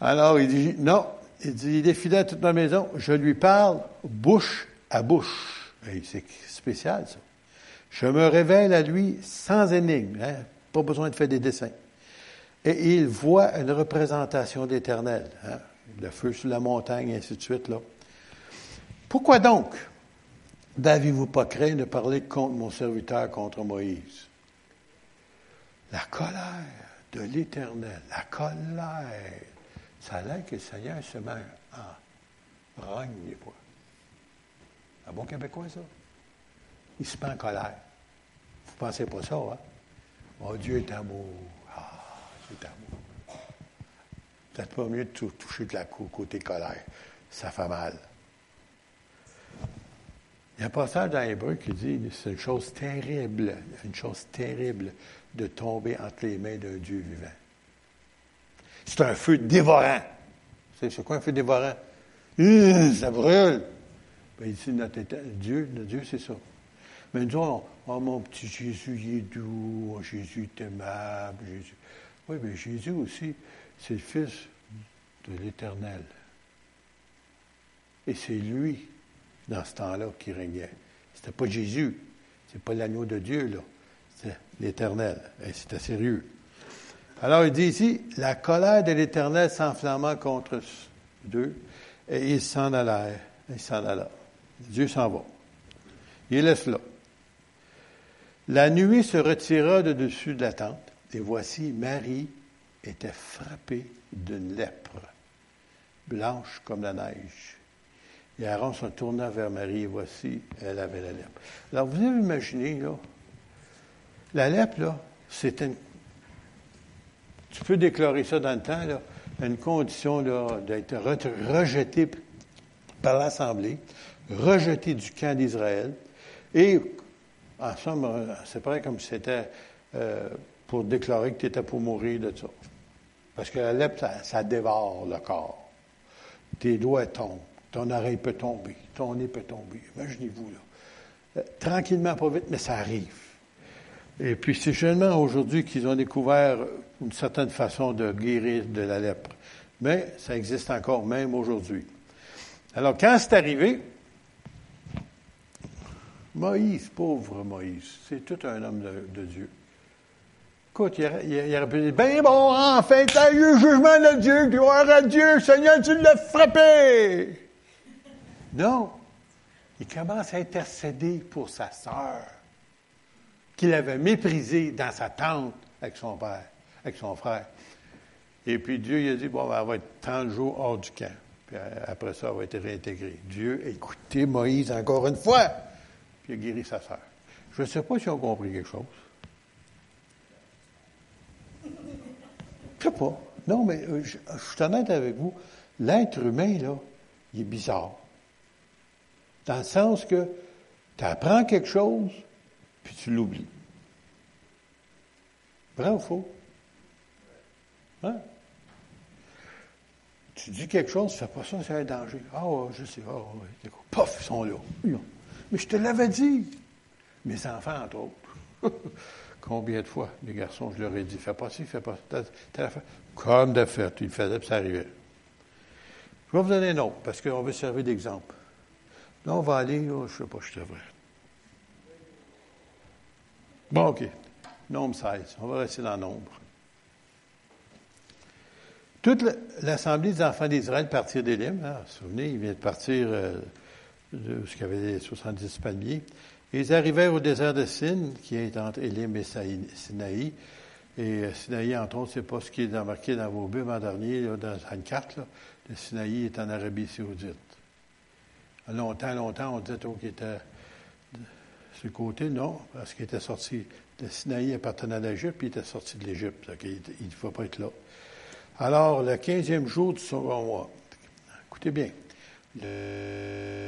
Alors, il dit, non, il dit, il est fidèle à toute ma maison, je lui parle bouche à bouche. C'est spécial, ça. Je me révèle à lui sans énigme, hein? pas besoin de faire des dessins. Et il voit une représentation d'éternel. Hein? Le feu sur la montagne, et ainsi de suite. Là. Pourquoi donc n'avez-vous pas craint de parler contre mon serviteur, contre Moïse? La colère de l'Éternel, la colère. Ça a l'air que le Seigneur se met en rogne des fois. Un bon Québécois, ça? Il se met en colère. Vous ne pensez pas ça, hein? Oh, Dieu est amour. Ah, c'est amour. Peut-être pas mieux de toucher de la côté colère. Ça fait mal. Il y a un passage dans l'Hébreu qui dit c'est une chose terrible, une chose terrible de tomber entre les mains d'un Dieu vivant. C'est un feu dévorant. C'est quoi un feu dévorant? Hum, ça brûle. Ben, ici, notre Dieu, notre Dieu, c'est ça. Mais nous, oh, mon petit Jésus, il est doux, oh, Jésus est aimable, Jésus. Oui, mais Jésus aussi, c'est le Fils de l'Éternel. Et c'est lui, dans ce temps-là, qui régnait. C'était pas Jésus, c'est pas l'agneau de Dieu, là. C'est l'Éternel. Et c'était sérieux. Alors, il dit ici, la colère de l'Éternel s'enflamma contre deux, et il s'en allait. Il s'en alla. Dieu s'en va. Il laisse là. La nuit se retira de dessus de la tente, et voici Marie était frappée d'une lèpre, blanche comme la neige. Et Aaron se tourna vers Marie, et voici, elle avait la lèpre. Alors, vous avez imaginé, là, la lèpre, là, c'est une. Tu peux déclarer ça dans le temps, là, une condition d'être rejeté par l'Assemblée, rejeté du camp d'Israël, et, en somme, c'est pareil comme si c'était euh, pour déclarer que tu étais pour mourir de ça. Parce que la lèpre, ça, dévore le corps. Tes doigts tombent, ton oreille peut tomber, ton nez peut tomber. Imaginez-vous, là. Euh, tranquillement, pas vite, mais ça arrive. Et puis, c'est seulement aujourd'hui qu'ils ont découvert une certaine façon de guérir de la lèpre. Mais ça existe encore, même aujourd'hui. Alors, quand c'est arrivé, Moïse, pauvre Moïse, c'est tout un homme de Dieu. Écoute, il, aurait- il, pu dire, ben bon, enfin, t'as eu le jugement de Dieu, gloire à Dieu, Seigneur, tu l'as frappé. Non. Il commence à intercéder pour sa sœur, qu'il avait méprisée dans sa tente avec son père, avec son frère. Et puis Dieu, il a dit, bon, ben, elle va être 30 jours hors du camp. Puis euh, après ça, elle va être réintégrée. Dieu a écouté Moïse encore une fois, puis a guéri sa sœur. Je ne sais pas si on compris quelque chose. Je sais pas. Non, mais euh, je, je suis honnête avec vous. L'être humain, là, il est bizarre. Dans le sens que tu apprends quelque chose, puis tu l'oublies. Vrai ou faux? Hein? Tu dis quelque chose, tu fais pas ça, c'est un danger. Ah, ouais, je sais, ah, ouais, d'accord. Pof, ils sont là. Mais je te l'avais dit. Mes enfants, entre autres. Combien de fois, les garçons, je leur ai dit, fais pas ci, fais pas ça. Comme de fait, ils le faisaient, puis ça arrivait. Je vais vous donner un autre, parce qu'on veut servir d'exemple. Là, on va aller, je ne sais pas, je devrais. Bon, OK. Nombre 16. On va rester dans le nombre. Toute l'Assemblée des enfants d'Israël partir d'Élim, hein, vous vous souvenez, ils viennent de partir euh, de ce qu'il y avait les 70 palmiers. Ils arrivèrent au désert de Sin, qui est entre Élim et Sinaï. Et euh, Sinaï, entre autres, c'est pas ce qui est marqué dans vos buts l'an dernier, dans une carte. Le Sinaï est en Arabie saoudite. Longtemps, longtemps, on disait oh, qu'il était le côté, non, parce qu'il était sorti. Le Sinaï appartenait à l'Égypte, puis il était sorti de l'Égypte. Il ne faut pas être là. Alors, le 15e jour du second mois, écoutez bien, le,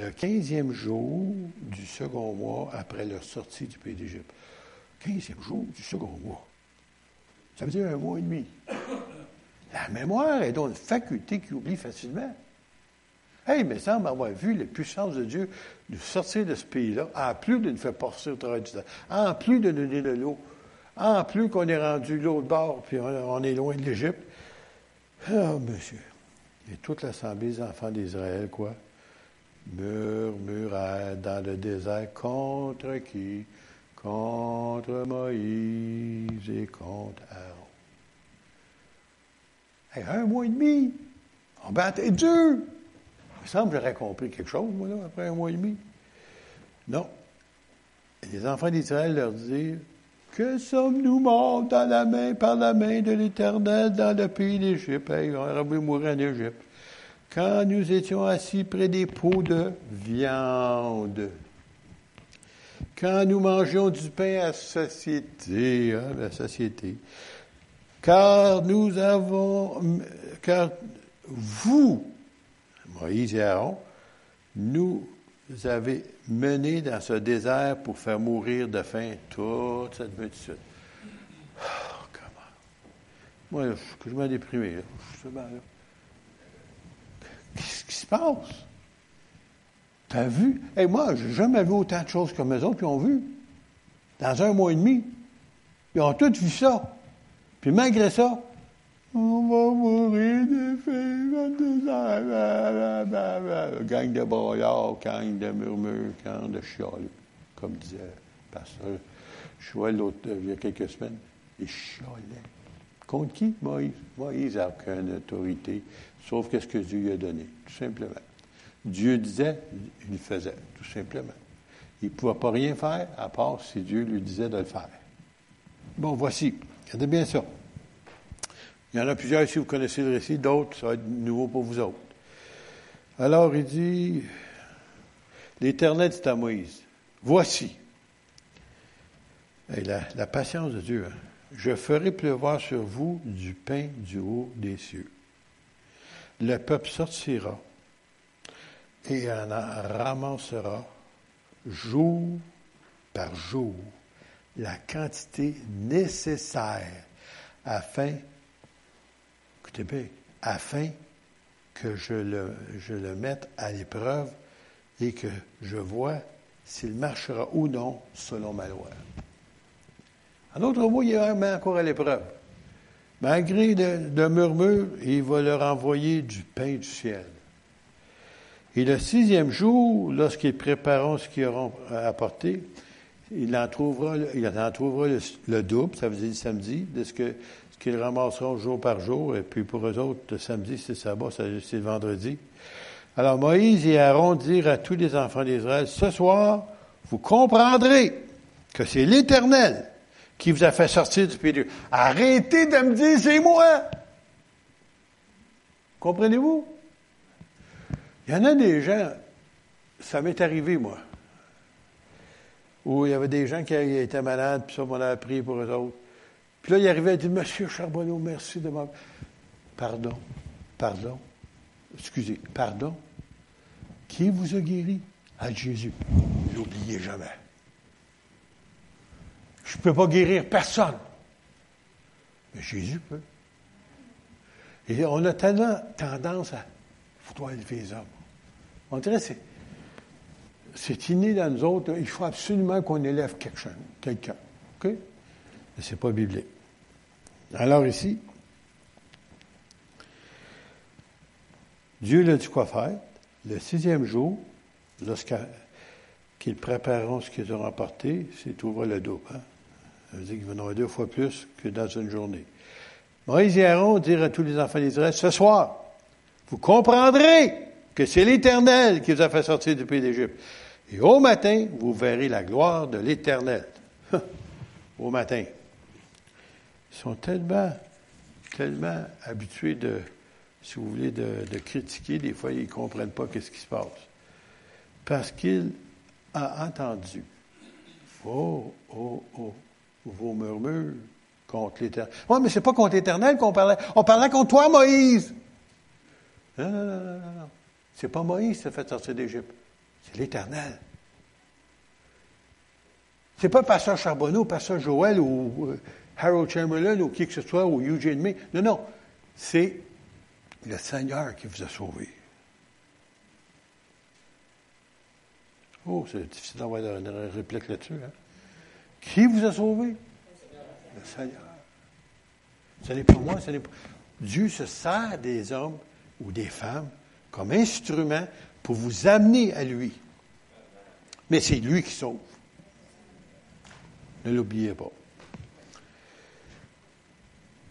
le 15e jour du second mois après leur sortie du pays d'Égypte. 15e jour du second mois. Ça veut dire un mois et demi. La mémoire est donc une faculté qui oublie facilement. Hey, il me semble avoir vu les puissances de Dieu nous sortir de ce pays-là, en plus de nous faire passer au travers du temps, en plus de donner de l'eau, en plus qu'on est rendu l'autre bord, puis on, est loin de l'Égypte. Ah, monsieur. Et toute l'assemblée des enfants d'Israël, quoi? Murmurèrent dans le désert contre qui? Contre Moïse et contre Aaron. Un mois et demi, on battait Dieu. Il me semble que j'aurais compris quelque chose, moi, là, après un mois et demi. Non. Les enfants d'Israël leur dirent Que sommes-nous morts dans la main, par la main de l'Éternel dans le pays d'Égypte? Hey, on voulu mourir en Égypte. Quand nous étions assis près des pots de viande. Quand nous mangions du pain à société, hein, la société. Car nous avons, car vous, Moïse et Aaron, nous avez menés dans ce désert pour faire mourir de faim toute cette multitude. Oh, comment? Moi, je suis déprimé. Là. Justement, là. Qu'est-ce qui se passe? T'as vu? Et hey, moi, j'ai jamais vu autant de choses comme eux autres qui ont vu. Dans un mois et demi. Ils ont tous vu ça. Puis malgré ça, on va mourir de faim, gang de broyards, gang de murmures, gang de chialeux, comme disait le pasteur Chouette l'autre, il y a quelques semaines. Il chialait. Contre qui? Moïse. Moïse n'a aucune autorité, sauf qu'est-ce que Dieu lui a donné, tout simplement. Dieu disait, il le faisait, tout simplement. Il ne pouvait pas rien faire, à part si Dieu lui disait de le faire. Bon, voici. Regardez bien ça. Il y en a plusieurs ici, vous connaissez le récit, d'autres, ça va être nouveau pour vous autres. Alors, il dit, l'Éternel dit à Moïse, voici, la patience de Dieu, hein, je ferai pleuvoir sur vous du pain du haut des cieux. Le peuple sortira et en ramassera jour par jour la quantité nécessaire afin écoutez bien, afin que je le, mette à l'épreuve et que je vois s'il marchera ou non selon ma loi. En d'autres mots, il est met encore à l'épreuve. Malgré de murmures, il va leur envoyer du pain du ciel. Et le sixième jour, lorsqu'ils prépareront ce qu'ils auront apporté, il en trouvera, il en trouvera le, double, ça veut dire le samedi, de ce ce qu'ils ramasseront jour par jour. Et puis pour eux autres, le samedi, c'est sabbat, c'est le vendredi. Alors Moïse et Aaron dirent à tous les enfants d'Israël, ce soir, vous comprendrez que c'est l'Éternel qui vous a fait sortir du pays Arrêtez de me dire c'est moi. Comprenez-vous? Il y en a des gens, ça m'est arrivé, moi, où il y avait des gens qui étaient malades, puis ça, on a prié pour eux autres. Puis là, il arrivait et dit, Monsieur Charbonneau, merci de m'avoir... Pardon, pardon, excusez, pardon. Qui vous a guéri? À Jésus. N'oubliez jamais. Je ne peux pas guérir personne. Mais Jésus peut. Et on a tellement tendance à vouloir élever les hommes. On dirait que c'est, inné dans nous autres. Il faut absolument qu'on élève quelqu'un. OK? Mais ce n'est pas biblique. Alors ici, Dieu leur dit quoi faire. Le sixième jour, lorsqu'ils prépareront ce qu'ils ont rapporté, c'est ouvrir le dos. Hein? Ça veut dire vont en deux fois plus que dans une journée. Moïse et Aaron dirent à tous les enfants d'Israël, ce soir, vous comprendrez que c'est l'Éternel qui vous a fait sortir du pays d'Égypte. Et au matin, vous verrez la gloire de l'Éternel. au matin. Ils sont tellement, tellement habitués de, si vous voulez, de, critiquer. Des fois, ils ne comprennent pas ce qui se passe. Parce qu'il a entendu. Oh, oh, oh, vos murmures contre l'Éternel. Oui, mais c'est pas contre l'Éternel qu'on parlait. On parlait contre toi, Moïse. Non, non, non, non, non. C'est pas Moïse qui s'est fait sortir d'Égypte. C'est l'Éternel. C'est pas Pasteur Charbonneau, Pasteur Joël ou euh, Harold Chamberlain ou qui que ce soit ou Eugene May. Non, non. C'est le Seigneur qui vous a sauvé. Oh, c'est difficile d'avoir une réplique là-dessus. Hein? Qui vous a sauvé? Le Seigneur. Ce n'est pas moi, ce n'est pas. Dieu se sert des hommes ou des femmes comme instrument pour vous amener à lui. Mais c'est lui qui sauve. Ne l'oubliez pas.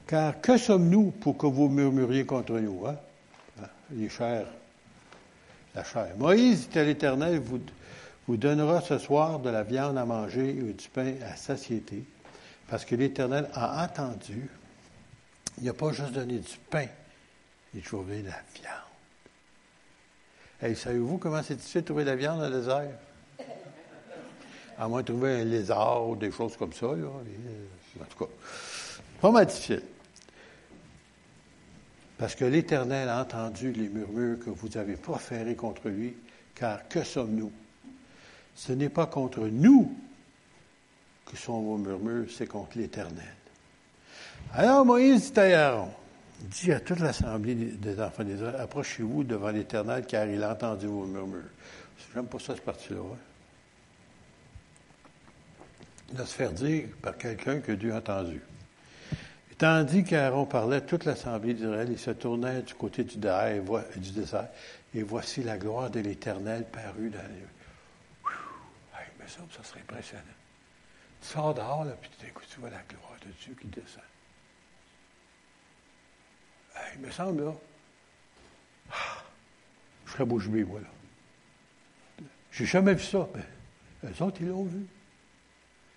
Car que sommes-nous pour que vous murmuriez contre nous, hein? Les chers, la chair. Moïse dit à l'Éternel, vous, vous donnera ce soir de la viande à manger et du pain à satiété, parce que l'Éternel a entendu. Il n'a pas juste donné du pain, il a trouvé de la viande. Hey, savez-vous comment c'est difficile de trouver de la viande dans le désert? À moins de trouver un lézard ou des choses comme ça. Là. En tout cas, pas mal difficile. Parce que l'Éternel a entendu les murmures que vous avez proférés contre lui, car que sommes-nous? Ce n'est pas contre nous que sont vos murmures, c'est contre l'Éternel. Alors Moïse dit à Aaron, dit à toute l'assemblée des enfants d'Israël, approchez-vous devant l'Éternel car il a entendu vos murmures. J'aime pas ça, ce parti-là. Hein? De se faire dire par quelqu'un que Dieu a entendu. Et tandis qu'Aaron parlait, toute l'assemblée d'Israël, il se tournait du côté du désert, et voici la gloire de l'Éternel parut dans les ça, serait impressionnant. Tu sors dehors, là, puis tout tu vois la gloire de Dieu qui descend. il me semble, là, je serais bouche bée, moi, là. J'ai jamais vu ça, mais eux autres, ils l'ont vu.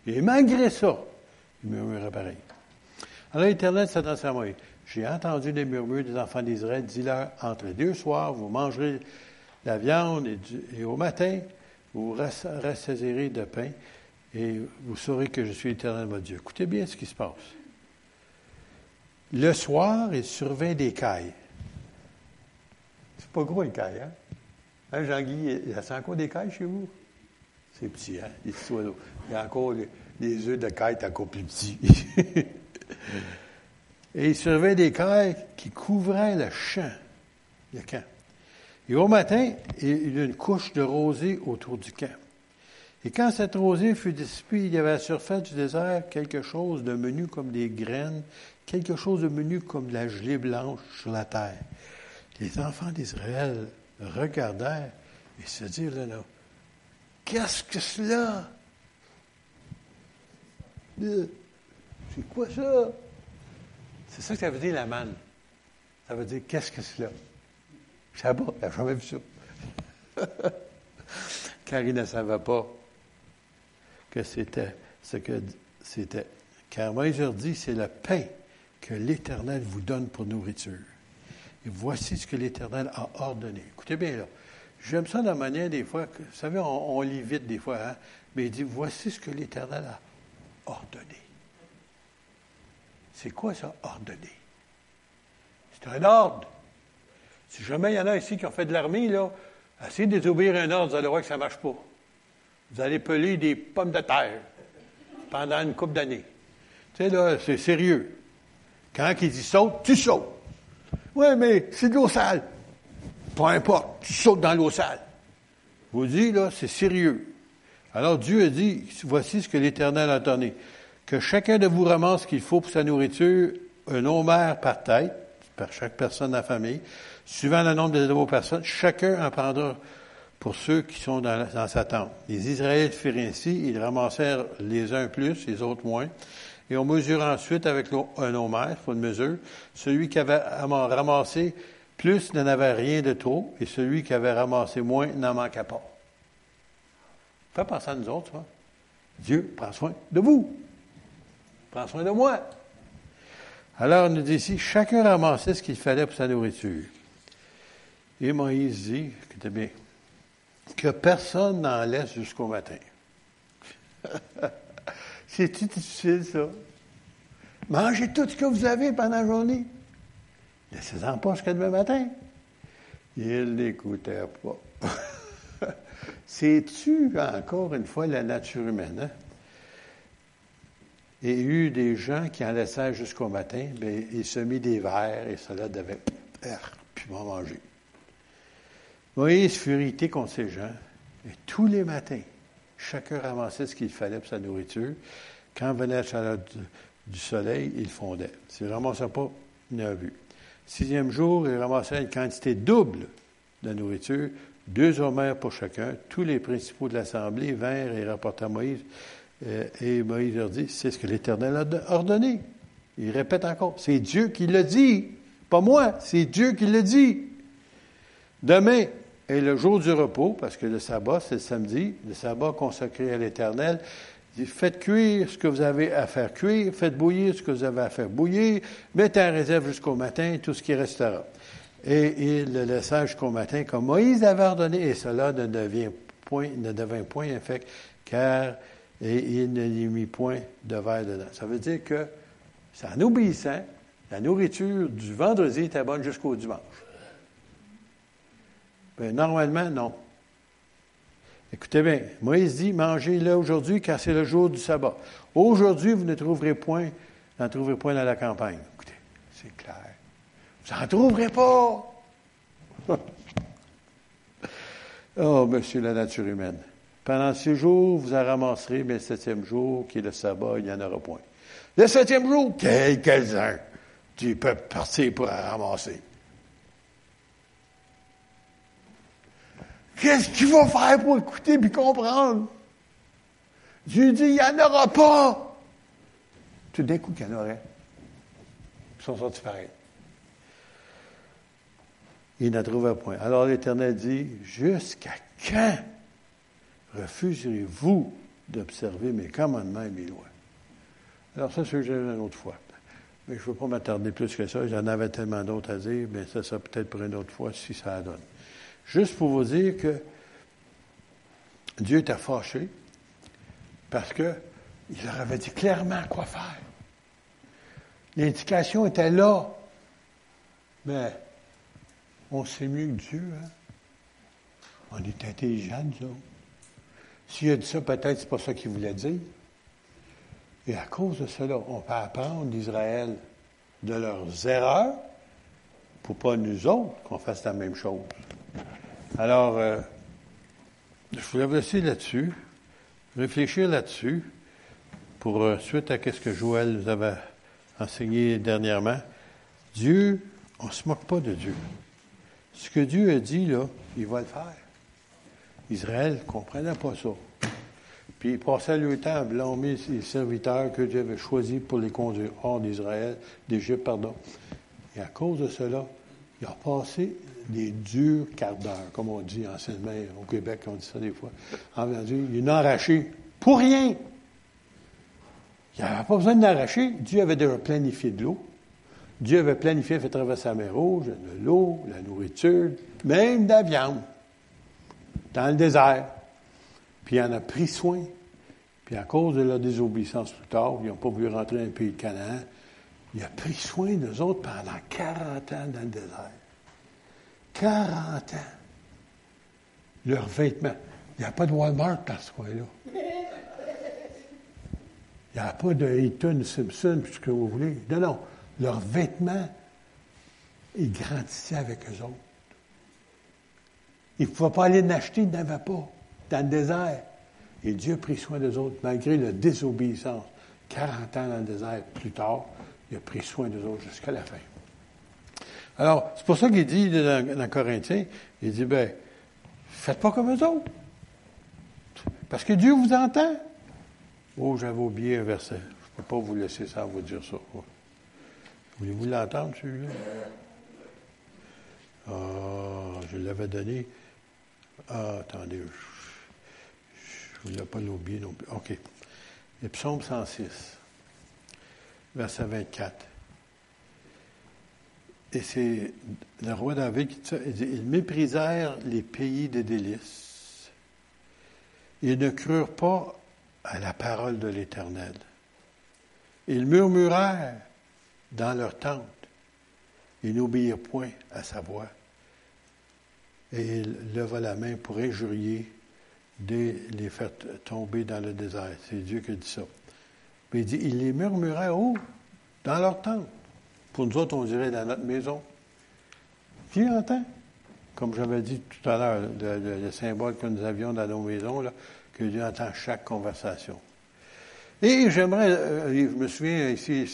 Et malgré ça, ils murmuraient pareil. Alors l'Éternel s'adresse à moi. J'ai entendu les murmures des enfants d'Israël. Dis-leur, entre deux soirs, vous mangerez la viande et au matin, vous rassasirez de pain et vous saurez que je suis l'éternel votre Dieu. Écoutez bien ce qui se passe. Le soir, il surveille des cailles. C'est pas gros, une caille, hein? hein Jean-Guy, il y a encore des cailles chez vous? C'est petit, hein? Les petits oiseaux. Il y a encore les, œufs de caille, encore plus petits. et il surveille des cailles qui couvraient le champ, le camp. Et au matin, il y a une couche de rosée autour du camp. Et quand cette rosée fut dissipée, il y avait à la surface du désert quelque chose de menu comme des graines, quelque chose de menu comme de la gelée blanche sur la terre. Les enfants d'Israël regardèrent et se dirent là, qu'est-ce que cela? C'est quoi ça? C'est ça que ça veut dire la manne. Ça veut dire qu'est-ce que c'est là? Je ne savais pas, n'a jamais vu ça. Car il ne savait pas que c'était ce que c'était. Car Moïse leur dit, c'est le pain que l'Éternel vous donne pour nourriture. Et voici ce que l'Éternel a ordonné. Écoutez bien là. J'aime ça de la manière des fois, vous savez, on, lit vite des fois, hein? mais il dit, voici ce que l'Éternel a ordonné. C'est quoi ça, ordonné? C'est un ordre. Si jamais il y en a ici qui ont fait de l'armée, là, essayez de désobéir un ordre, vous allez voir que ça ne marche pas. Vous allez peler des pommes de terre pendant une couple d'années. Tu sais, là, c'est sérieux. Quand il dit saute, tu sautes. Oui, mais c'est de l'eau sale. Peu importe, tu sautes dans l'eau sale. Vous dites, là, c'est sérieux. Alors Dieu a dit, voici ce que l'Éternel a donné. Que chacun de vous ramasse ce qu'il faut pour sa nourriture, un homère par tête, par chaque personne de la famille, suivant le nombre de vos personnes, chacun en prendra pour ceux qui sont dans, sa tente. Les Israélites firent ainsi, ils ramassèrent les uns plus, les autres moins, et on mesure ensuite avec un homère, il faut une mesure, celui qui avait ramassé plus n'en avait rien de trop, et celui qui avait ramassé moins n'en manquait pas. Fais penser à nous autres, ça. Dieu prend soin de vous. Prends soin de moi. Alors, on nous dit ici, chacun ramassait ce qu'il fallait pour sa nourriture. Et Moïse dit, écoutez bien, que personne n'en laisse jusqu'au matin. C'est-tu difficile, ça? Mangez tout ce que vous avez pendant la journée. Laissez-en pas jusqu'à demain matin. Il n'écoutait pas. C'est-tu, encore une fois, la nature humaine? Hein? Et eu des gens qui en laissaient jusqu'au matin, bien, ils se mis des verres et cela devait, puis vont manger. Moïse fut irrité contre ces gens, et tous les matins, chacun ramassait ce qu'il fallait pour sa nourriture. Quand venait la chaleur du, soleil, il fondait. S'il ne ramassait pas, il n'a vu. Sixième jour, il ramassait une quantité double de nourriture, deux homères pour chacun. Tous les principaux de l'Assemblée vinrent et rapportèrent à Moïse. Euh, et Moïse leur dit, c'est ce que l'Éternel a ordonné. Il répète encore, c'est Dieu qui l'a dit, pas moi, c'est Dieu qui l'a dit. Demain, et le jour du repos, parce que le sabbat, c'est le samedi, le sabbat consacré à l'Éternel, dit, faites cuire ce que vous avez à faire cuire, faites bouillir ce que vous avez à faire bouillir, mettez en réserve jusqu'au matin tout ce qui restera. Et il le laissa jusqu'au matin, comme Moïse avait ordonné, et cela ne devient point, ne devint point infect, car il ne lui mit point de verre dedans. Ça veut dire que, en obéissant, la nourriture du vendredi était bonne jusqu'au dimanche. Ben, normalement, non. Écoutez bien, Moïse dit, mangez-le aujourd'hui car c'est le jour du sabbat. Aujourd'hui, vous ne trouverez point, n'en trouverez point dans la campagne. Écoutez, c'est clair. Vous n'en trouverez pas. oh, monsieur la nature humaine. Pendant six jours, vous en ramasserez, mais le septième jour, qui est le sabbat, il n'y en aura point. Le septième jour, quelques-uns, tu peux partir pour en ramasser. Qu'est-ce qu'il faut faire pour écouter et comprendre? Dieu dit, il n'y en aura pas. Tout d'un coup, qu'il y en aurait. Ils sont sortis pareil. Il n'en trouvait point. Alors l'Éternel dit, jusqu'à quand refuserez-vous d'observer mes commandements et mes lois? Alors ça, c'est que une autre fois. Mais je ne veux pas m'attarder plus que ça. J'en avais tellement d'autres à dire, mais ça sera peut-être pour une autre fois si ça donne. Juste pour vous dire que Dieu était fâché parce qu'il leur avait dit clairement quoi faire. L'indication était là. Mais on sait mieux que Dieu. Hein? On est intelligent, nous autres. S'il a dit ça, peut-être c'est pas ça qu'il voulait dire. Et à cause de cela, on peut apprendre d'Israël de leurs erreurs pour pas nous autres qu'on fasse la même chose. Alors, euh, je voulais vous laisser là-dessus, réfléchir là-dessus, pour euh, suite à ce que Joël nous avait enseigné dernièrement. Dieu, on ne se moque pas de Dieu. Ce que Dieu a dit, là, il va le faire. Israël ne comprenait pas ça. Puis ils passaient le temps à blâmer les serviteurs que Dieu avait choisis pour les conduire hors d'Israël, d'Égypte, pardon. Et à cause de cela, il a passé des durs quarts d'heure, comme on dit anciennement au Québec, on dit ça des fois. En Dieu, il a arraché pour rien. Il n'avait pas besoin d'arracher. Dieu avait déjà planifié de l'eau. Dieu avait planifié, fait traverser la mer Rouge, de l'eau, la nourriture, même de la viande, dans le désert. Puis il en a pris soin. Puis à cause de leur désobéissance plus tard, ils n'ont pas voulu rentrer dans le pays de Canaan. Il a pris soin d'eux autres pendant 40 ans dans le désert. 40 ans. Leurs vêtements. Il n'y a pas de Walmart dans ce coin-là. Il n'y a pas de Eaton, Simpson, puis ce que vous voulez. Non, non. Leurs vêtements, ils grandissaient avec eux autres. Ils ne pouvaient pas aller l'acheter, ils n'avaient pas. Dans le désert. Et Dieu a pris soin d'eux autres, malgré la désobéissance. 40 ans dans le désert plus tard, il a pris soin d'eux autres jusqu'à la fin. Alors, c'est pour ça qu'il dit dans, Corinthiens, il dit, ben, faites pas comme eux autres. Parce que Dieu vous entend. Oh, j'avais oublié un verset. Je ne peux pas vous laisser sans vous dire ça. Voulez-vous l'entendre, celui-là? Ah, je l'avais donné. Ah, attendez. Je ne voulais pas l'oublier non plus. OK. Le psaume 106, verset 24. Et c'est le roi David qui dit Ils méprisèrent les pays des délices. Ils ne crurent pas à la parole de l'Éternel. Ils murmurèrent dans leur tente. Ils n'obéirent point à sa voix. Et il leva la main pour injurier de les faire tomber dans le désert. C'est Dieu qui dit ça. Mais il dit, il les murmurait haut, dans leur tente. Pour nous autres, on dirait dans notre maison. Qui entend? Comme j'avais dit tout à l'heure, le, symbole que nous avions dans nos maisons, là, que Dieu entend chaque conversation. Et j'aimerais, euh, je me souviens ici,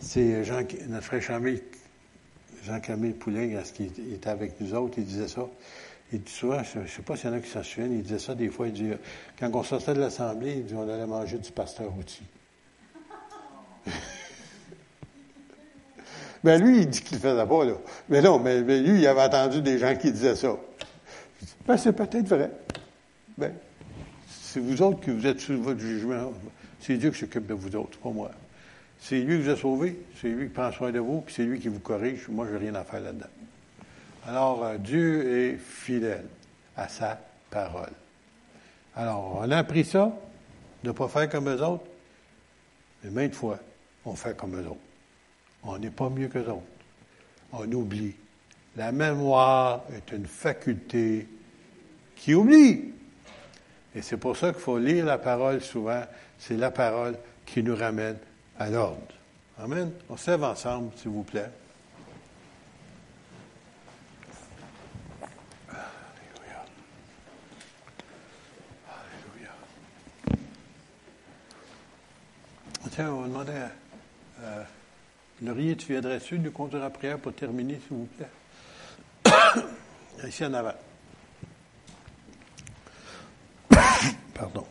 c'est, Jean, notre frère Jean-Camille Poulain, qui était avec nous autres, il disait ça. Il dit souvent, je ne sais pas s'il y en a qui s'en souviennent, il disait ça des fois, il dit, quand on sortait de l'Assemblée, il dit, on allait manger du pasteur outil. Ben lui, il dit qu'il ne faisait pas, là. Mais non, mais, lui, il avait entendu des gens qui disaient ça. Ben, c'est peut-être vrai. Ben, c'est vous autres qui vous êtes sous votre jugement. C'est Dieu qui s'occupe de vous autres, pas moi. C'est lui qui vous a sauvé, c'est lui qui prend soin de vous, puis c'est lui qui vous corrige. Moi, je n'ai rien à faire là-dedans. Alors, euh, Dieu est fidèle à sa parole. Alors, on a appris ça, de ne pas faire comme eux autres, mais maintes fois, on fait comme eux autres. On n'est pas mieux qu'eux autres. On oublie. La mémoire est une faculté qui oublie. Et c'est pour ça qu'il faut lire la parole souvent. C'est la parole qui nous ramène à l'ordre. Amen. On se lève ensemble, s'il vous plaît. Alléluia. Alléluia. Tiens, on va demander à Laurier, tu viendrais-tu nous conduire à prière pour terminer, s'il vous plaît? Ici en avant. Pardon.